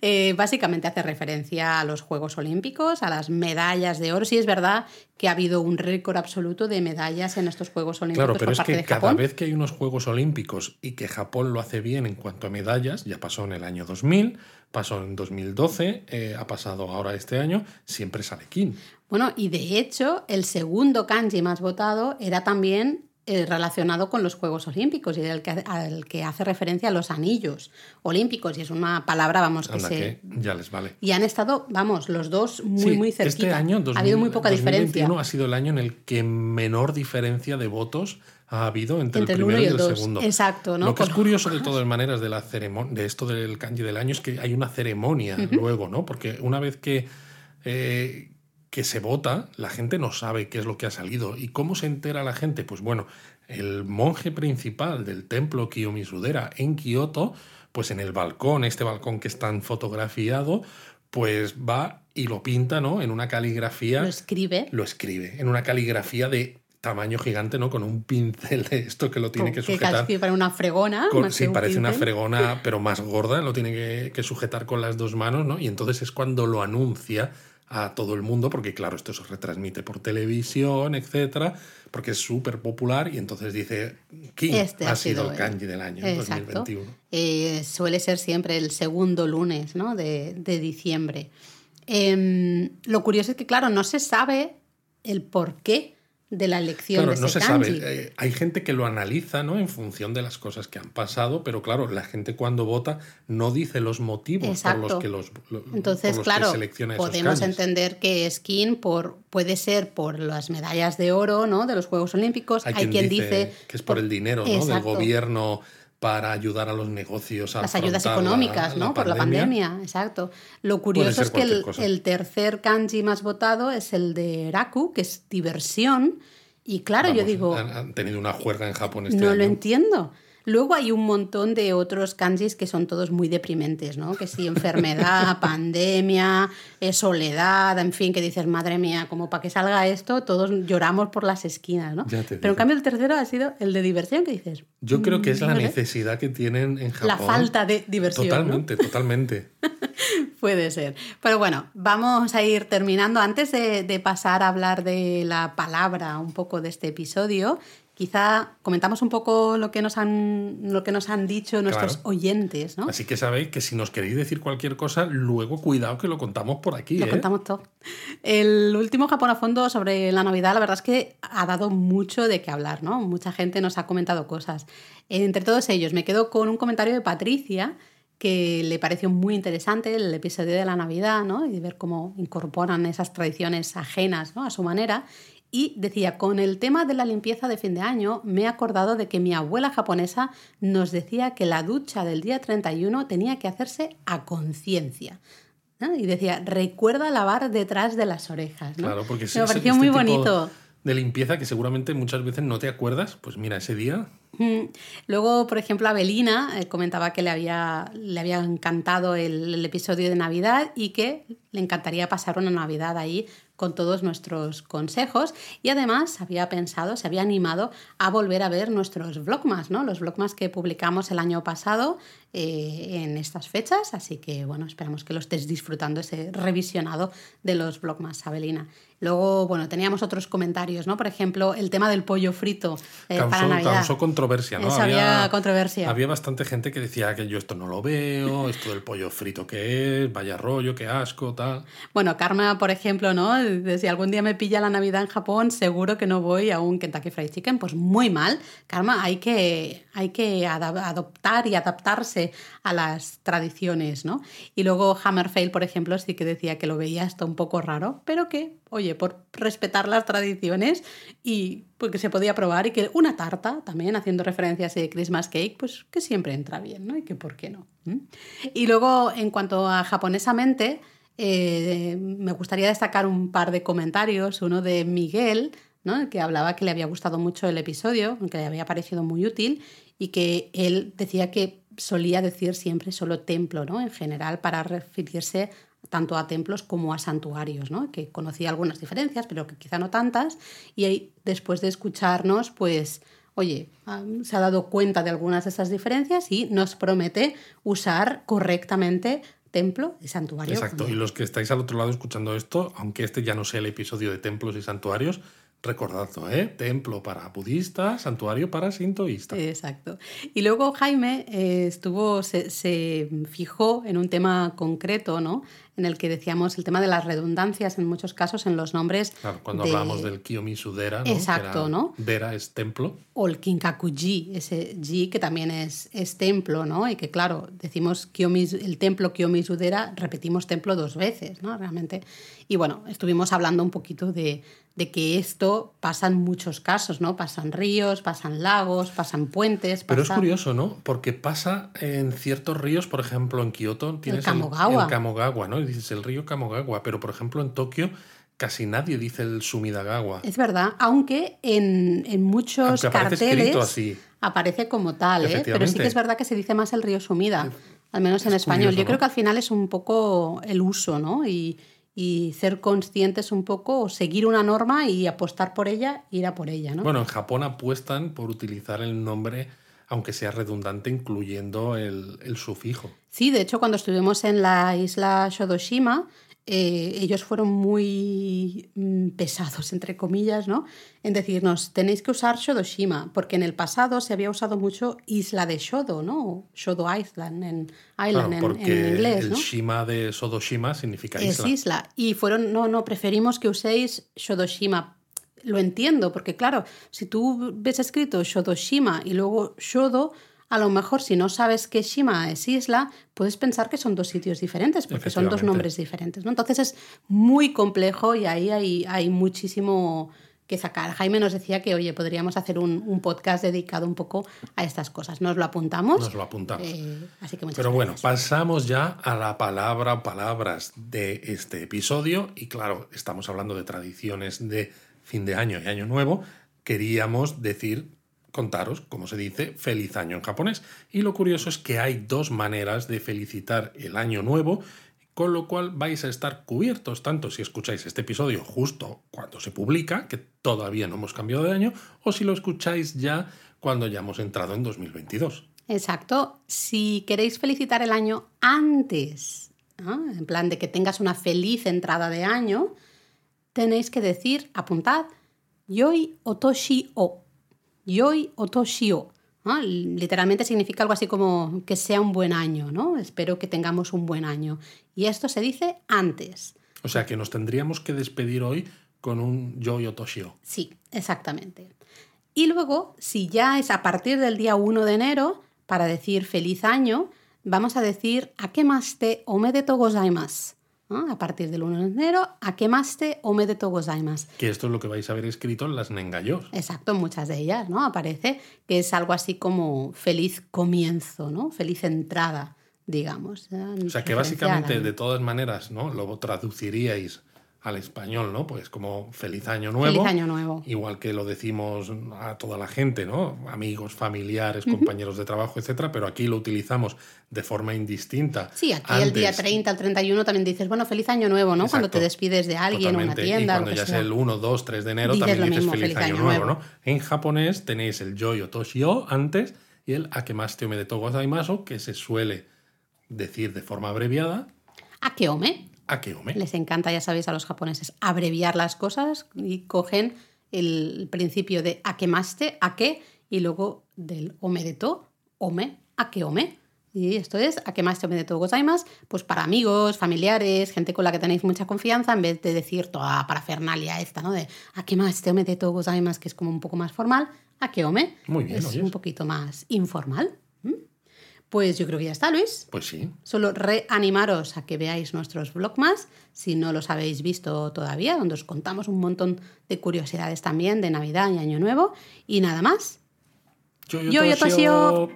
Eh, básicamente hace referencia a los Juegos Olímpicos, a las medallas de oro. Sí es verdad que ha habido un récord absoluto de medallas en estos Juegos Olímpicos. Claro, pero es que cada vez que hay unos Juegos Olímpicos y que Japón lo hace bien en cuanto a medallas, ya pasó en el año 2000, pasó en 2012, eh, ha pasado ahora este año, siempre sale Kin. Bueno, y de hecho, el segundo kanji más votado era también eh, relacionado con los Juegos Olímpicos y al que, al que hace referencia a los anillos olímpicos. Y es una palabra, vamos, que se... ya les vale. Y han estado, vamos, los dos muy, muy cerquita. Este año, ha habido muy poca diferencia. ha sido el año en el que menor diferencia de votos ha habido entre, el primero y el, segundo. Exacto, ¿no? Lo que es curioso de todas maneras de la ceremonia, de esto del kanji del año es que hay una ceremonia luego, ¿no? Porque una vez que eh, que se vota, la gente no sabe qué es lo que ha salido. ¿Y cómo se entera la gente? Pues bueno, el monje principal del templo Kiyomisudera en Kioto pues en el balcón, este balcón que está fotografiado, pues va y lo pinta, ¿no? En una caligrafía. Lo escribe. Lo escribe. En una caligrafía de tamaño gigante, ¿no? Con un pincel de esto que lo tiene que sujetar. Que para una fregona. sí, parece una fregona, pero más gorda, lo tiene que, que, sujetar con las dos manos, ¿no? Y entonces es cuando lo anuncia a todo el mundo, porque claro, esto se retransmite por televisión, etcétera, porque es súper popular y entonces dice, King este ha, sido, el kanji del año 2021. Eh, suele ser siempre el segundo lunes ¿no? de, de diciembre. Em, lo curioso es que, claro, no se sabe el por qué de la elección de ese no se sabe. Eh, hay gente que lo analiza ¿no? en función de las cosas que han pasado, pero claro, la gente cuando vota no dice los motivos por los que los Entonces, claro, podemos entender que skin por, puede ser por las medallas de oro ¿no? de los Juegos Olímpicos. Hay, quien, dice, que es por, el dinero ¿no? del gobierno para ayudar a los negocios a las ayudas económicas, ¿no? por la pandemia, exacto. Lo curioso es que el, el, tercer kanji más votado es el de Raku, que es diversión, y claro, yo digo... Han, tenido una juerga en Japón este No lo entiendo. Luego hay un montón de otros kanjis que son todos muy deprimentes, ¿no? Que si enfermedad, pandemia, eh, soledad, en fin, que dices, madre mía, como para que salga esto, todos lloramos por las esquinas, ¿no? Pero en cambio el tercero ha sido el de diversión, que dices. Yo creo que es la necesidad que tienen en Japón. La falta de diversión. Totalmente, totalmente. Puede ser. Pero bueno, vamos a ir terminando. Antes de, de pasar a hablar de la palabra un poco de este episodio, quizá comentamos un poco lo que nos han, lo que nos han dicho nuestros oyentes. ¿no? Así que sabéis que si nos queréis decir cualquier cosa, luego cuidado que lo contamos por aquí. Lo ¿eh? contamos todo. El último Japón a fondo sobre la Navidad, la verdad es que ha dado mucho de qué hablar. ¿no? Mucha gente nos ha comentado cosas. Entre todos ellos, me quedo con un comentario de Patricia que le pareció muy interesante el episodio de la Navidad, ¿no? Y ver cómo incorporan esas tradiciones ajenas ¿no? a su manera. Y decía, con el tema de la limpieza de fin de año, me he acordado de que mi abuela japonesa nos decía que la ducha del día 31 tenía que hacerse a conciencia. Y decía, recuerda lavar detrás de las orejas. Claro, porque me pareció muy bonito. De limpieza que seguramente muchas veces no te acuerdas, pues mira, ese día Luego, por ejemplo, Abelina eh, comentaba que le había, le había encantado el, episodio de Navidad y que le encantaría pasar una Navidad ahí con todos nuestros consejos y además había pensado, se había animado a volver a ver nuestros vlogmas, ¿no? Los vlogmas que publicamos el año pasado eh, en estas fechas, así que bueno, esperamos que lo estés disfrutando ese revisionado de los vlogmas, Abelina. Luego, bueno, teníamos otros comentarios, ¿no? Por ejemplo, el tema del pollo frito eh, para Navidad. Causó controversia, ¿no? había, controversia. Había bastante gente que decía que yo esto no lo veo, esto del pollo frito que es, vaya rollo, qué asco, tal. Bueno, Karma, por ejemplo, ¿no? Si algún día me pilla la Navidad en Japón, seguro que no voy a un Kentucky Fried Chicken. Pues muy mal. Karma, hay que, hay que adoptar y adaptarse a las tradiciones, ¿no? Y luego Hammerfail, por ejemplo, sí que decía que lo veía hasta un poco raro, pero que oye, por respetar las tradiciones y porque se podía probar y que una tarta, también haciendo referencias de Christmas cake, pues que siempre entra bien, ¿no? Y que por qué no. Y luego, en cuanto a japonesamente, eh, me gustaría destacar un par de comentarios, uno de Miguel, ¿no? que hablaba que le había gustado mucho el episodio, que le había parecido muy útil y que él decía que solía decir siempre solo templo, ¿no? En general, para referirse tanto a templos como a santuarios, ¿no? que conocía algunas diferencias, pero que quizá no tantas, y después de escucharnos, pues, oye, se ha dado cuenta de algunas de esas diferencias y nos promete usar correctamente templo y santuario. Exacto, y los que estáis al otro lado escuchando esto, aunque este ya no sea el episodio de templos y santuarios, Recordadlo, ¿eh? Templo para budistas, santuario para sintoístas. Exacto. Y luego Jaime eh, estuvo, se, se, fijó en un tema concreto, ¿no? En el que decíamos el tema de las redundancias en muchos casos en los nombres. Claro, cuando hablamos del Kiyomizu Dera, ¿no? Exacto, ¿no? Dera es templo. O el Kinkaku-ji, ese ji que también es, es templo, ¿no? Y que claro, decimos Kiyomizu, el templo Kiyomizu Dera, repetimos templo dos veces, ¿no? Realmente. Y bueno, estuvimos hablando un poquito de, de que esto pasa en muchos casos, ¿no? Pasan ríos, pasan lagos, pasan puentes. Pero es curioso, ¿no? Porque pasa en ciertos ríos, por ejemplo, en Kioto tienes el Kamogawa, el Kamogawa ¿no? dices el río Kamogawa, pero por ejemplo en Tokio casi nadie dice el Sumidagawa. Es verdad, aunque en, muchos carteles aparece como tal, ¿eh? pero sí que es verdad que se dice más el río Sumida, al menos en español. Yo creo que al final es un poco el uso, ¿no? Y, y ser conscientes un poco, o seguir una norma y apostar por ella, ir a por ella, ¿no? Bueno, en Japón apuestan por utilizar el nombre, aunque sea redundante, incluyendo el, el sufijo. Sí, de hecho, cuando estuvimos en la isla Shodoshima, eh, ellos fueron muy pesados, entre comillas, ¿no? En decirnos, tenéis que usar Shodoshima, porque en el pasado se había usado mucho Isla de Shodo, ¿no? Shodo Island en, Island, en, inglés, el Shima de Shodoshima significa isla. Es isla. Y fueron, no, no, preferimos que uséis Shodoshima. Lo entiendo, porque claro, si tú ves escrito Shodoshima y luego Shodo, a lo mejor si no sabes que Shima es isla, puedes pensar que son dos sitios diferentes, porque son dos nombres diferentes. ¿no? Entonces es muy complejo y ahí hay, hay muchísimo que sacar. Jaime nos decía que, oye, podríamos hacer un, podcast dedicado un poco a estas cosas. Nos lo apuntamos. Nos lo apuntamos. Eh, Pero bueno, pasamos ya a la palabra o palabras de este episodio. Y claro, estamos hablando de tradiciones de fin de año y año nuevo. Queríamos decir contaros, como se dice, feliz año en japonés. Y lo curioso es que hay dos maneras de felicitar el año nuevo, con lo cual vais a estar cubiertos tanto si escucháis este episodio justo cuando se publica, que todavía no hemos cambiado de año, o si lo escucháis ya cuando ya hemos entrado en 2022. Exacto. Si queréis felicitar el año antes, en plan de que tengas una feliz entrada de año, tenéis que decir, apuntad, Yoi Otoshi o Yoi Otoshio. Literalmente significa algo así como que sea un buen año, ¿no? Espero que tengamos un buen año. Y esto se dice antes. O sea que nos tendríamos que despedir hoy con un Yoi Otoshio. Sí, exactamente. Y luego, si ya es a partir del día 1 de enero, para decir feliz año, vamos a decir Akemaste omedetou A partir del 1 de enero, Akemaste omedetou gozaimasu. Que esto es lo que vais a ver escrito en las Nengayos. Exacto, muchas de ellas, ¿no? Aparece que es algo así como feliz comienzo, ¿no? Feliz entrada, digamos. O sea, que básicamente, de todas maneras, ¿no? Lo traduciríais al español, ¿no? Pues como feliz año nuevo. Feliz año nuevo. Igual que lo decimos a toda la gente, ¿no? Amigos, familiares, compañeros de trabajo, etcétera, pero aquí lo utilizamos de forma indistinta. Sí, aquí el día 30 al 31 también dices, bueno, feliz año nuevo, ¿no? Cuando te despides de alguien o una tienda. Y cuando ya es el 1, 2, 3 de enero también dices feliz, año, nuevo, ¿no? En japonés tenéis el yo toshio antes y el akemaste omedetou gozaimasu, que se suele decir de forma abreviada. Akeome Les encanta, ya sabéis, a los japoneses abreviar las cosas y cogen el principio de akemaste, ake, y luego del omedeto, ome, akeome. Y esto es akemaste omedeto gozaimasu, pues para amigos, familiares, gente con la que tenéis mucha confianza, en vez de decir toda parafernalia esta, ¿no? De akemaste omedeto gozaimasu, que es como un poco más formal, akeome. Muy bien, Es un poquito más informal. Pues yo creo que ya está, Luis. Pues sí. Solo reanimaros a que veáis nuestros vlogmas, si no los habéis visto todavía, donde os contamos un montón de curiosidades también de Navidad y Año Nuevo. Y nada más. Yo, yo, yo,